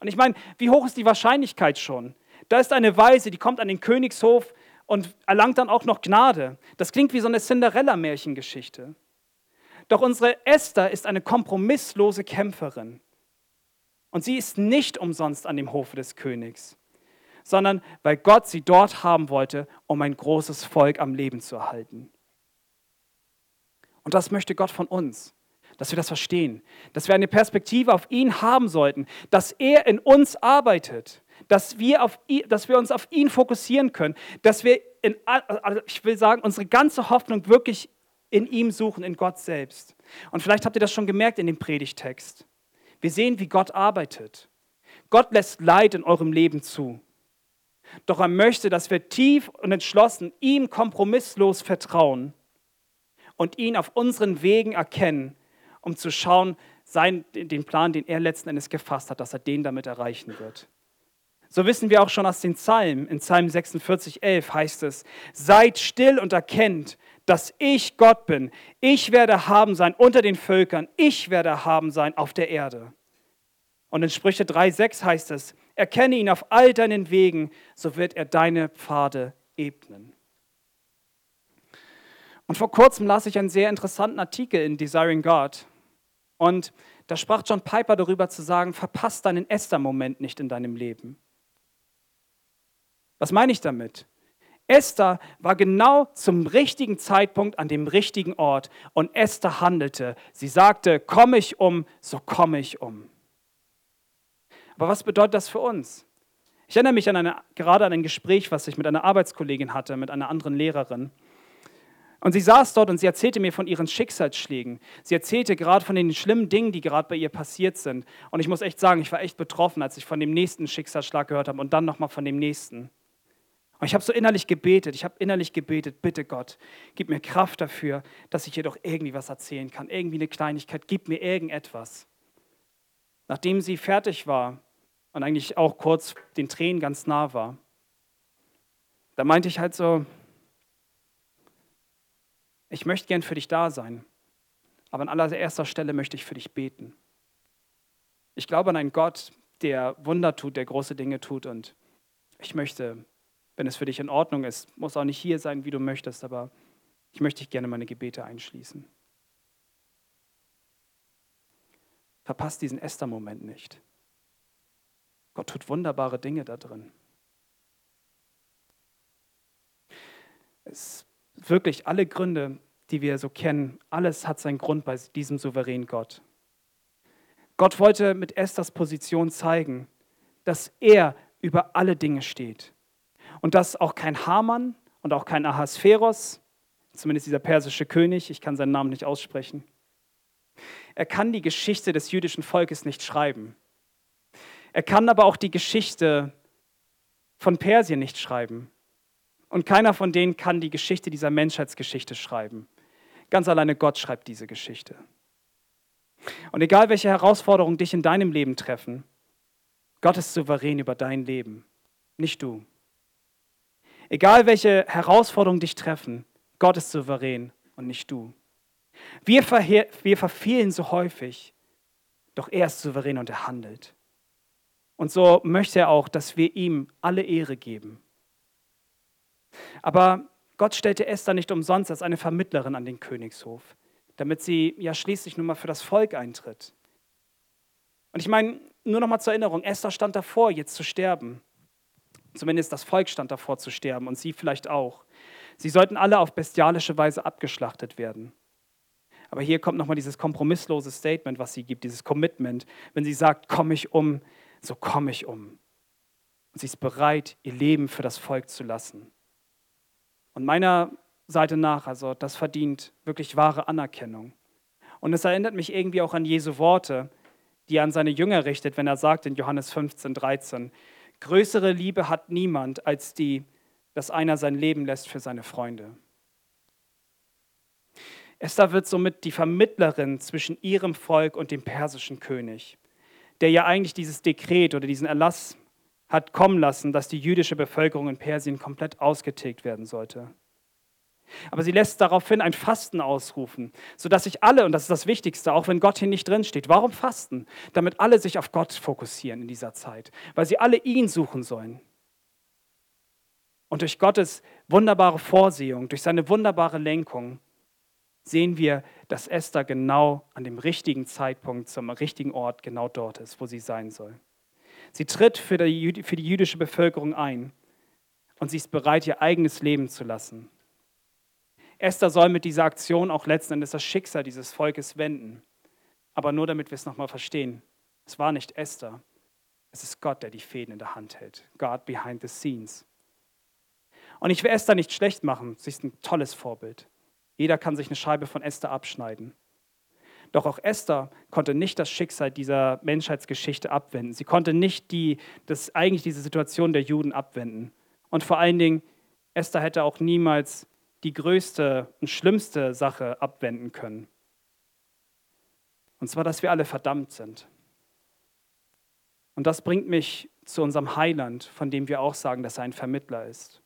Und ich meine, wie hoch ist die Wahrscheinlichkeit schon? Da ist eine Weise, die kommt an den Königshof und erlangt dann auch noch Gnade. Das klingt wie so eine Cinderella-Märchengeschichte. Doch unsere Esther ist eine kompromisslose Kämpferin. Und sie ist nicht umsonst an dem Hofe des Königs, sondern weil Gott sie dort haben wollte, um ein großes Volk am Leben zu erhalten. Und das möchte Gott von uns, dass wir das verstehen, dass wir eine Perspektive auf ihn haben sollten, dass er in uns arbeitet, dass wir, auf ihn, dass wir uns auf ihn fokussieren können, dass wir, in, also ich will sagen, unsere ganze Hoffnung wirklich in ihm suchen, in Gott selbst. Und vielleicht habt ihr das schon gemerkt in dem Predigtext. Wir sehen, wie Gott arbeitet. Gott lässt Leid in eurem Leben zu. Doch er möchte, dass wir tief und entschlossen ihm kompromisslos vertrauen und ihn auf unseren Wegen erkennen, um zu schauen, sein, den Plan, den er letzten Endes gefasst hat, dass er den damit erreichen wird. So wissen wir auch schon aus den Psalmen. In Psalm 46, 11 heißt es, seid still und erkennt, dass ich Gott bin. Ich werde haben sein unter den Völkern. Ich werde haben sein auf der Erde. Und in Sprüche 3,6 heißt es, erkenne ihn auf all deinen Wegen, so wird er deine Pfade ebnen. Und vor kurzem las ich einen sehr interessanten Artikel in Desiring God. Und da sprach John Piper darüber zu sagen, verpasst deinen Esther-Moment nicht in deinem Leben. Was meine ich damit? Esther war genau zum richtigen Zeitpunkt an dem richtigen Ort und Esther handelte. Sie sagte, komme ich um, so komme ich um. Aber was bedeutet das für uns? Ich erinnere mich an eine, gerade an ein Gespräch, was ich mit einer Arbeitskollegin hatte, mit einer anderen Lehrerin. Und sie saß dort und sie erzählte mir von ihren Schicksalsschlägen. Sie erzählte gerade von den schlimmen Dingen, die gerade bei ihr passiert sind. Und ich muss echt sagen, ich war echt betroffen, als ich von dem nächsten Schicksalsschlag gehört habe und dann nochmal von dem nächsten. Und ich habe so innerlich gebetet, ich habe innerlich gebetet, bitte Gott, gib mir Kraft dafür, dass ich hier doch irgendwie was erzählen kann, irgendwie eine Kleinigkeit, gib mir irgendetwas. Nachdem sie fertig war und eigentlich auch kurz den Tränen ganz nah war, da meinte ich halt so, ich möchte gern für dich da sein, aber an allererster Stelle möchte ich für dich beten. Ich glaube an einen Gott, der Wunder tut, der große Dinge tut und ich möchte wenn es für dich in Ordnung ist. Muss auch nicht hier sein, wie du möchtest, aber ich möchte dich gerne meine Gebete einschließen. Verpasst diesen Esther-Moment nicht. Gott tut wunderbare Dinge da drin. Es wirklich alle Gründe, die wir so kennen, alles hat seinen Grund bei diesem souveränen Gott. Gott wollte mit Esthers Position zeigen, dass er über alle Dinge steht und dass auch kein Haman und auch kein Ahasveros, zumindest dieser persische König, ich kann seinen Namen nicht aussprechen, er kann die Geschichte des jüdischen Volkes nicht schreiben. Er kann aber auch die Geschichte von Persien nicht schreiben. Und keiner von denen kann die Geschichte dieser Menschheitsgeschichte schreiben. Ganz alleine Gott schreibt diese Geschichte. Und egal welche Herausforderungen dich in deinem Leben treffen, Gott ist souverän über dein Leben, nicht du. Egal welche Herausforderungen dich treffen, Gott ist souverän und nicht du. Wir, wir verfehlen so häufig, doch er ist souverän und er handelt. Und so möchte er auch, dass wir ihm alle Ehre geben. Aber Gott stellte Esther nicht umsonst als eine Vermittlerin an den Königshof, damit sie ja schließlich nun mal für das Volk eintritt. Und ich meine, nur noch mal zur Erinnerung, Esther stand davor, jetzt zu sterben. Zumindest das Volk stand davor zu sterben und sie vielleicht auch. Sie sollten alle auf bestialische Weise abgeschlachtet werden. Aber hier kommt nochmal dieses kompromisslose Statement, was sie gibt, dieses Commitment. Wenn sie sagt, komme ich um, so komme ich um. Und sie ist bereit, ihr Leben für das Volk zu lassen. Und meiner Seite nach, also das verdient wirklich wahre Anerkennung. Und es erinnert mich irgendwie auch an Jesu Worte, die er an seine Jünger richtet, wenn er sagt in Johannes 15, 13, Größere Liebe hat niemand als die, dass einer sein Leben lässt für seine Freunde. Esther wird somit die Vermittlerin zwischen ihrem Volk und dem persischen König, der ja eigentlich dieses Dekret oder diesen Erlass hat kommen lassen, dass die jüdische Bevölkerung in Persien komplett ausgetilgt werden sollte. Aber sie lässt daraufhin ein Fasten ausrufen, sodass sich alle, und das ist das Wichtigste, auch wenn Gott hier nicht drinsteht, warum fasten? Damit alle sich auf Gott fokussieren in dieser Zeit, weil sie alle ihn suchen sollen. Und durch Gottes wunderbare Vorsehung, durch seine wunderbare Lenkung sehen wir, dass Esther genau an dem richtigen Zeitpunkt, zum richtigen Ort, genau dort ist, wo sie sein soll. Sie tritt für die, für die jüdische Bevölkerung ein und sie ist bereit, ihr eigenes Leben zu lassen. Esther soll mit dieser Aktion auch letzten Endes das Schicksal dieses Volkes wenden. Aber nur damit wir es nochmal verstehen, es war nicht Esther, es ist Gott, der die Fäden in der Hand hält. God behind the scenes. Und ich will Esther nicht schlecht machen, sie ist ein tolles Vorbild. Jeder kann sich eine Scheibe von Esther abschneiden. Doch auch Esther konnte nicht das Schicksal dieser Menschheitsgeschichte abwenden. Sie konnte nicht die, das, eigentlich diese Situation der Juden abwenden. Und vor allen Dingen, Esther hätte auch niemals die größte und schlimmste Sache abwenden können. Und zwar, dass wir alle verdammt sind. Und das bringt mich zu unserem Heiland, von dem wir auch sagen, dass er ein Vermittler ist.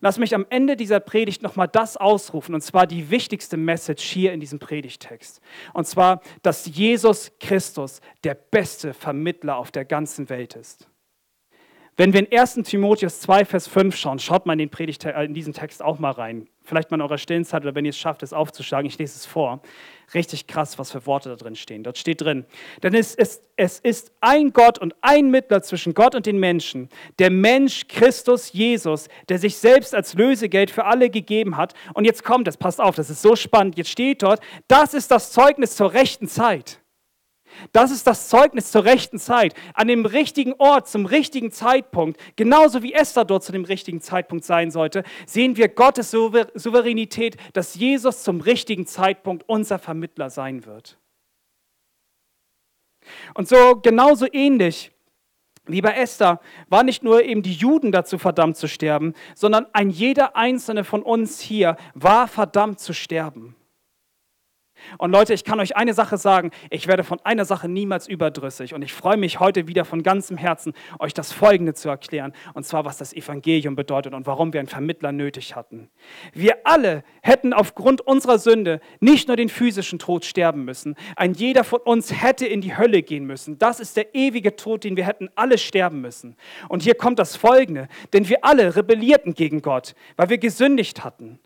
Lass mich am Ende dieser Predigt nochmal das ausrufen, und zwar die wichtigste Message hier in diesem Predigtext. Und zwar, dass Jesus Christus der beste Vermittler auf der ganzen Welt ist. Wenn wir in 1. Timotheus 2, Vers 5 schauen, schaut mal in, den Predigt, äh, in diesen Text auch mal rein. Vielleicht mal in eurer Stillenzeit oder wenn ihr es schafft, es aufzuschlagen. Ich lese es vor. Richtig krass, was für Worte da drin stehen. Dort steht drin, denn es ist, es ist ein Gott und ein Mittler zwischen Gott und den Menschen, der Mensch Christus Jesus, der sich selbst als Lösegeld für alle gegeben hat. Und jetzt kommt es, passt auf, das ist so spannend. Jetzt steht dort, das ist das Zeugnis zur rechten Zeit. Das ist das Zeugnis zur rechten Zeit, an dem richtigen Ort, zum richtigen Zeitpunkt, genauso wie Esther dort zu dem richtigen Zeitpunkt sein sollte, sehen wir Gottes Souveränität, dass Jesus zum richtigen Zeitpunkt unser Vermittler sein wird. Und so genauso ähnlich wie bei Esther war nicht nur eben die Juden dazu verdammt zu sterben, sondern ein jeder einzelne von uns hier war verdammt zu sterben. Und Leute, ich kann euch eine Sache sagen, ich werde von einer Sache niemals überdrüssig. Und ich freue mich heute wieder von ganzem Herzen, euch das Folgende zu erklären. Und zwar, was das Evangelium bedeutet und warum wir einen Vermittler nötig hatten. Wir alle hätten aufgrund unserer Sünde nicht nur den physischen Tod sterben müssen. Ein jeder von uns hätte in die Hölle gehen müssen. Das ist der ewige Tod, den wir hätten alle sterben müssen. Und hier kommt das Folgende. Denn wir alle rebellierten gegen Gott, weil wir gesündigt hatten.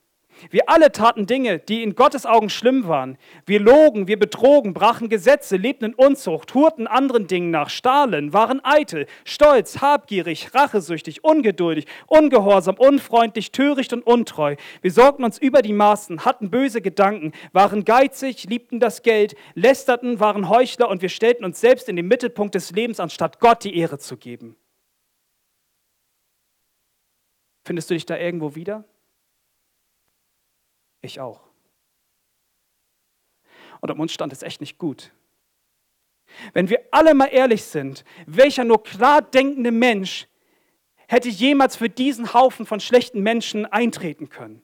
Wir alle taten Dinge, die in Gottes Augen schlimm waren. Wir logen, wir betrogen, brachen Gesetze, lebten in Unzucht, hurten anderen Dingen nach, stahlen, waren eitel, stolz, habgierig, rachesüchtig, ungeduldig, ungehorsam, unfreundlich, töricht und untreu. Wir sorgten uns über die Maßen, hatten böse Gedanken, waren geizig, liebten das Geld, lästerten, waren Heuchler und wir stellten uns selbst in den Mittelpunkt des Lebens, anstatt Gott die Ehre zu geben. Findest du dich da irgendwo wieder? Ich auch. Und am uns stand es echt nicht gut. Wenn wir alle mal ehrlich sind, welcher nur klar denkende Mensch hätte jemals für diesen Haufen von schlechten Menschen eintreten können?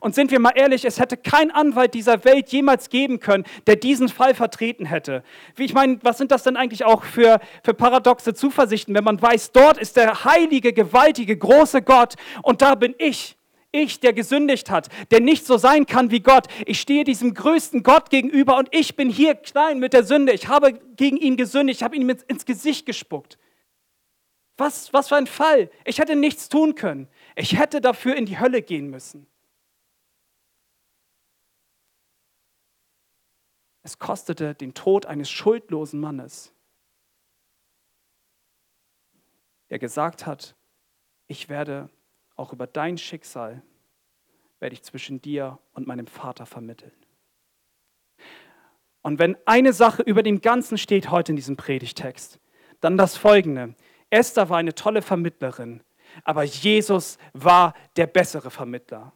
Und sind wir mal ehrlich, es hätte kein Anwalt dieser Welt jemals geben können, der diesen Fall vertreten hätte. Wie ich meine, was sind das denn eigentlich auch für, für paradoxe Zuversichten, wenn man weiß, dort ist der heilige, gewaltige, große Gott und da bin ich. Ich, der gesündigt hat, der nicht so sein kann wie Gott. Ich stehe diesem größten Gott gegenüber und ich bin hier klein mit der Sünde. Ich habe gegen ihn gesündigt, ich habe ihn ins Gesicht gespuckt. Was, was für ein Fall. Ich hätte nichts tun können. Ich hätte dafür in die Hölle gehen müssen. Es kostete den Tod eines schuldlosen Mannes, der gesagt hat, ich werde auch über dein Schicksal werde ich zwischen dir und meinem Vater vermitteln. Und wenn eine Sache über dem Ganzen steht heute in diesem Predigtext, dann das folgende. Esther war eine tolle Vermittlerin, aber Jesus war der bessere Vermittler.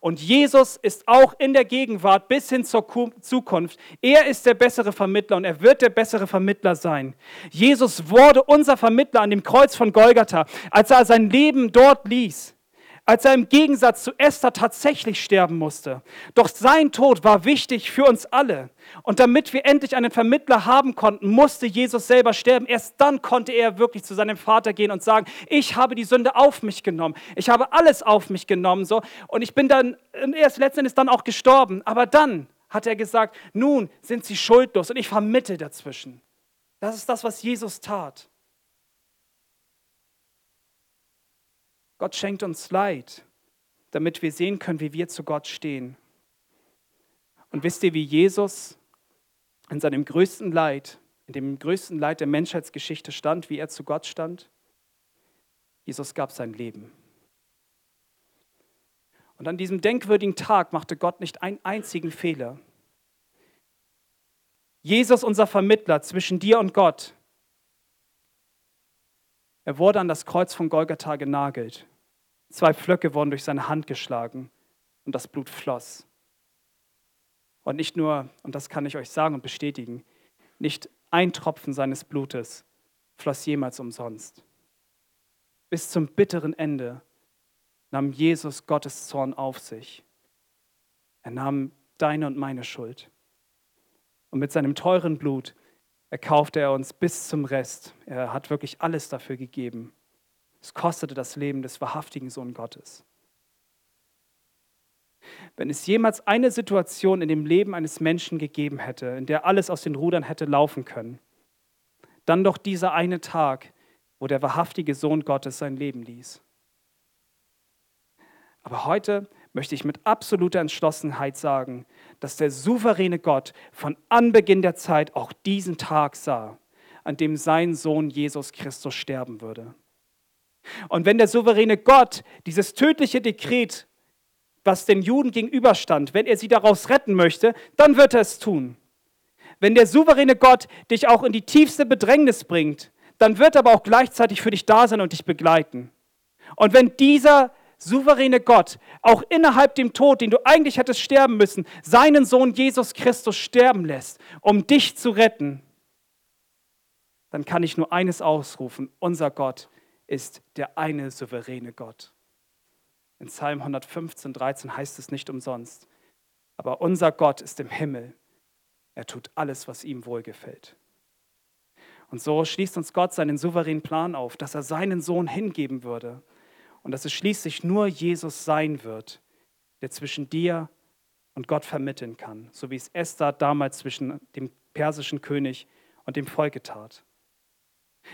Und Jesus ist auch in der Gegenwart bis hin zur Zukunft. Er ist der bessere Vermittler und er wird der bessere Vermittler sein. Jesus wurde unser Vermittler an dem Kreuz von Golgatha, als er sein Leben dort ließ als er im Gegensatz zu Esther tatsächlich sterben musste. Doch sein Tod war wichtig für uns alle. Und damit wir endlich einen Vermittler haben konnten, musste Jesus selber sterben. Erst dann konnte er wirklich zu seinem Vater gehen und sagen, ich habe die Sünde auf mich genommen. Ich habe alles auf mich genommen. So. Und ich bin dann erst letztendlich dann auch gestorben. Aber dann hat er gesagt, nun sind sie schuldlos und ich vermittel dazwischen. Das ist das, was Jesus tat. Gott schenkt uns Leid, damit wir sehen können, wie wir zu Gott stehen. Und wisst ihr, wie Jesus in seinem größten Leid, in dem größten Leid der Menschheitsgeschichte stand, wie er zu Gott stand? Jesus gab sein Leben. Und an diesem denkwürdigen Tag machte Gott nicht einen einzigen Fehler. Jesus, unser Vermittler zwischen dir und Gott, er wurde an das Kreuz von Golgatha genagelt. Zwei Pflöcke wurden durch seine Hand geschlagen und das Blut floss. Und nicht nur, und das kann ich euch sagen und bestätigen, nicht ein Tropfen seines Blutes floss jemals umsonst. Bis zum bitteren Ende nahm Jesus Gottes Zorn auf sich. Er nahm deine und meine Schuld. Und mit seinem teuren Blut erkaufte er uns bis zum Rest. Er hat wirklich alles dafür gegeben. Es kostete das Leben des wahrhaftigen Sohn Gottes. Wenn es jemals eine Situation in dem Leben eines Menschen gegeben hätte, in der alles aus den Rudern hätte laufen können, dann doch dieser eine Tag, wo der wahrhaftige Sohn Gottes sein Leben ließ. Aber heute möchte ich mit absoluter Entschlossenheit sagen, dass der souveräne Gott von Anbeginn der Zeit auch diesen Tag sah, an dem sein Sohn Jesus Christus sterben würde. Und wenn der souveräne Gott dieses tödliche Dekret, was den Juden gegenüberstand, wenn er sie daraus retten möchte, dann wird er es tun. Wenn der souveräne Gott dich auch in die tiefste Bedrängnis bringt, dann wird er aber auch gleichzeitig für dich da sein und dich begleiten. Und wenn dieser souveräne Gott auch innerhalb dem Tod, den du eigentlich hättest sterben müssen, seinen Sohn Jesus Christus sterben lässt, um dich zu retten, dann kann ich nur eines ausrufen, unser Gott ist der eine souveräne Gott. In Psalm 115, 13 heißt es nicht umsonst, aber unser Gott ist im Himmel. Er tut alles, was ihm wohlgefällt. Und so schließt uns Gott seinen souveränen Plan auf, dass er seinen Sohn hingeben würde und dass es schließlich nur Jesus sein wird, der zwischen dir und Gott vermitteln kann, so wie es Esther damals zwischen dem persischen König und dem Volke tat.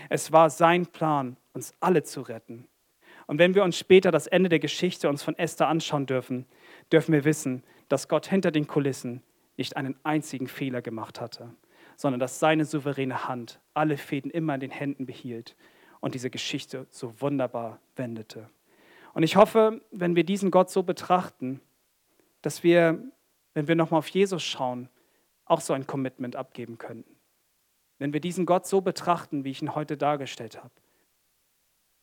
Es war sein Plan, uns alle zu retten. Und wenn wir uns später das Ende der Geschichte uns von Esther anschauen dürfen, dürfen wir wissen, dass Gott hinter den Kulissen nicht einen einzigen Fehler gemacht hatte, sondern dass seine souveräne Hand alle Fäden immer in den Händen behielt und diese Geschichte so wunderbar wendete. Und ich hoffe, wenn wir diesen Gott so betrachten, dass wir, wenn wir nochmal auf Jesus schauen, auch so ein Commitment abgeben könnten. Wenn wir diesen Gott so betrachten, wie ich ihn heute dargestellt habe,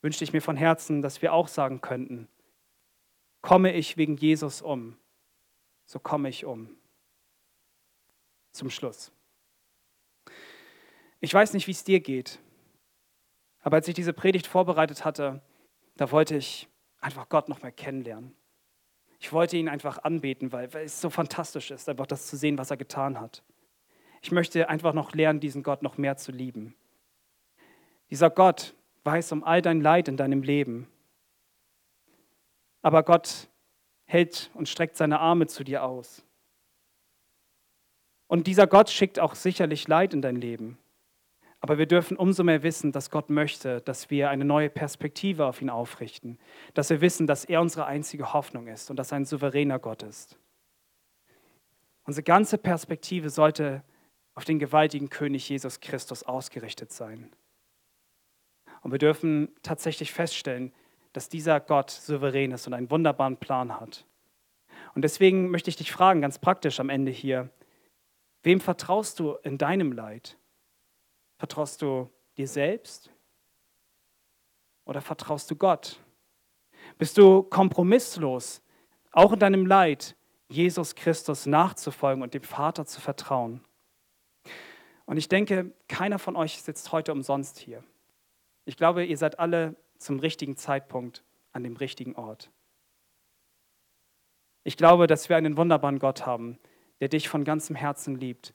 wünschte ich mir von Herzen, dass wir auch sagen könnten, komme ich wegen Jesus um, so komme ich um. Zum Schluss. Ich weiß nicht, wie es dir geht, aber als ich diese Predigt vorbereitet hatte, da wollte ich einfach Gott noch mal kennenlernen. Ich wollte ihn einfach anbeten, weil, weil es so fantastisch ist, einfach das zu sehen, was er getan hat. Ich möchte einfach noch lernen, diesen Gott noch mehr zu lieben. Dieser Gott weiß um all dein Leid in deinem Leben. Aber Gott hält und streckt seine Arme zu dir aus. Und dieser Gott schickt auch sicherlich Leid in dein Leben. Aber wir dürfen umso mehr wissen, dass Gott möchte, dass wir eine neue Perspektive auf ihn aufrichten. Dass wir wissen, dass er unsere einzige Hoffnung ist und dass er ein souveräner Gott ist. Unsere ganze Perspektive sollte auf den gewaltigen König Jesus Christus ausgerichtet sein. Und wir dürfen tatsächlich feststellen, dass dieser Gott souverän ist und einen wunderbaren Plan hat. Und deswegen möchte ich dich fragen, ganz praktisch am Ende hier, wem vertraust du in deinem Leid? Vertraust du dir selbst oder vertraust du Gott? Bist du kompromisslos, auch in deinem Leid, Jesus Christus nachzufolgen und dem Vater zu vertrauen? Und ich denke, keiner von euch sitzt heute umsonst hier. Ich glaube, ihr seid alle zum richtigen Zeitpunkt an dem richtigen Ort. Ich glaube, dass wir einen wunderbaren Gott haben, der dich von ganzem Herzen liebt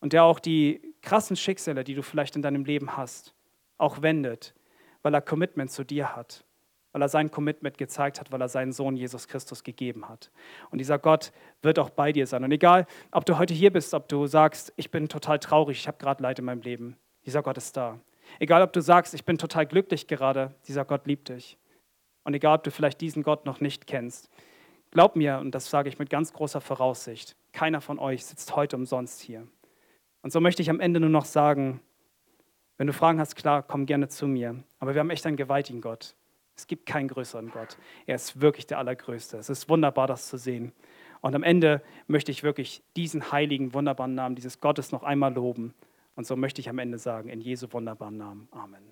und der auch die krassen Schicksale, die du vielleicht in deinem Leben hast, auch wendet, weil er Commitment zu dir hat, weil er sein Commitment gezeigt hat, weil er seinen Sohn Jesus Christus gegeben hat. Und dieser Gott wird auch bei dir sein. Und egal, ob du heute hier bist, ob du sagst, ich bin total traurig, ich habe gerade Leid in meinem Leben, dieser Gott ist da. Egal, ob du sagst, ich bin total glücklich gerade, dieser Gott liebt dich. Und egal, ob du vielleicht diesen Gott noch nicht kennst, glaub mir, und das sage ich mit ganz großer Voraussicht, Keiner von euch sitzt heute umsonst hier. Und so möchte ich am Ende nur noch sagen, wenn du Fragen hast, klar, komm gerne zu mir. Aber wir haben echt einen gewaltigen Gott. Es gibt keinen größeren Gott. Er ist wirklich der Allergrößte. Es ist wunderbar, das zu sehen. Und am Ende möchte ich wirklich diesen heiligen, wunderbaren Namen dieses Gottes noch einmal loben. Und so möchte ich am Ende sagen, in Jesu wunderbaren Namen. Amen.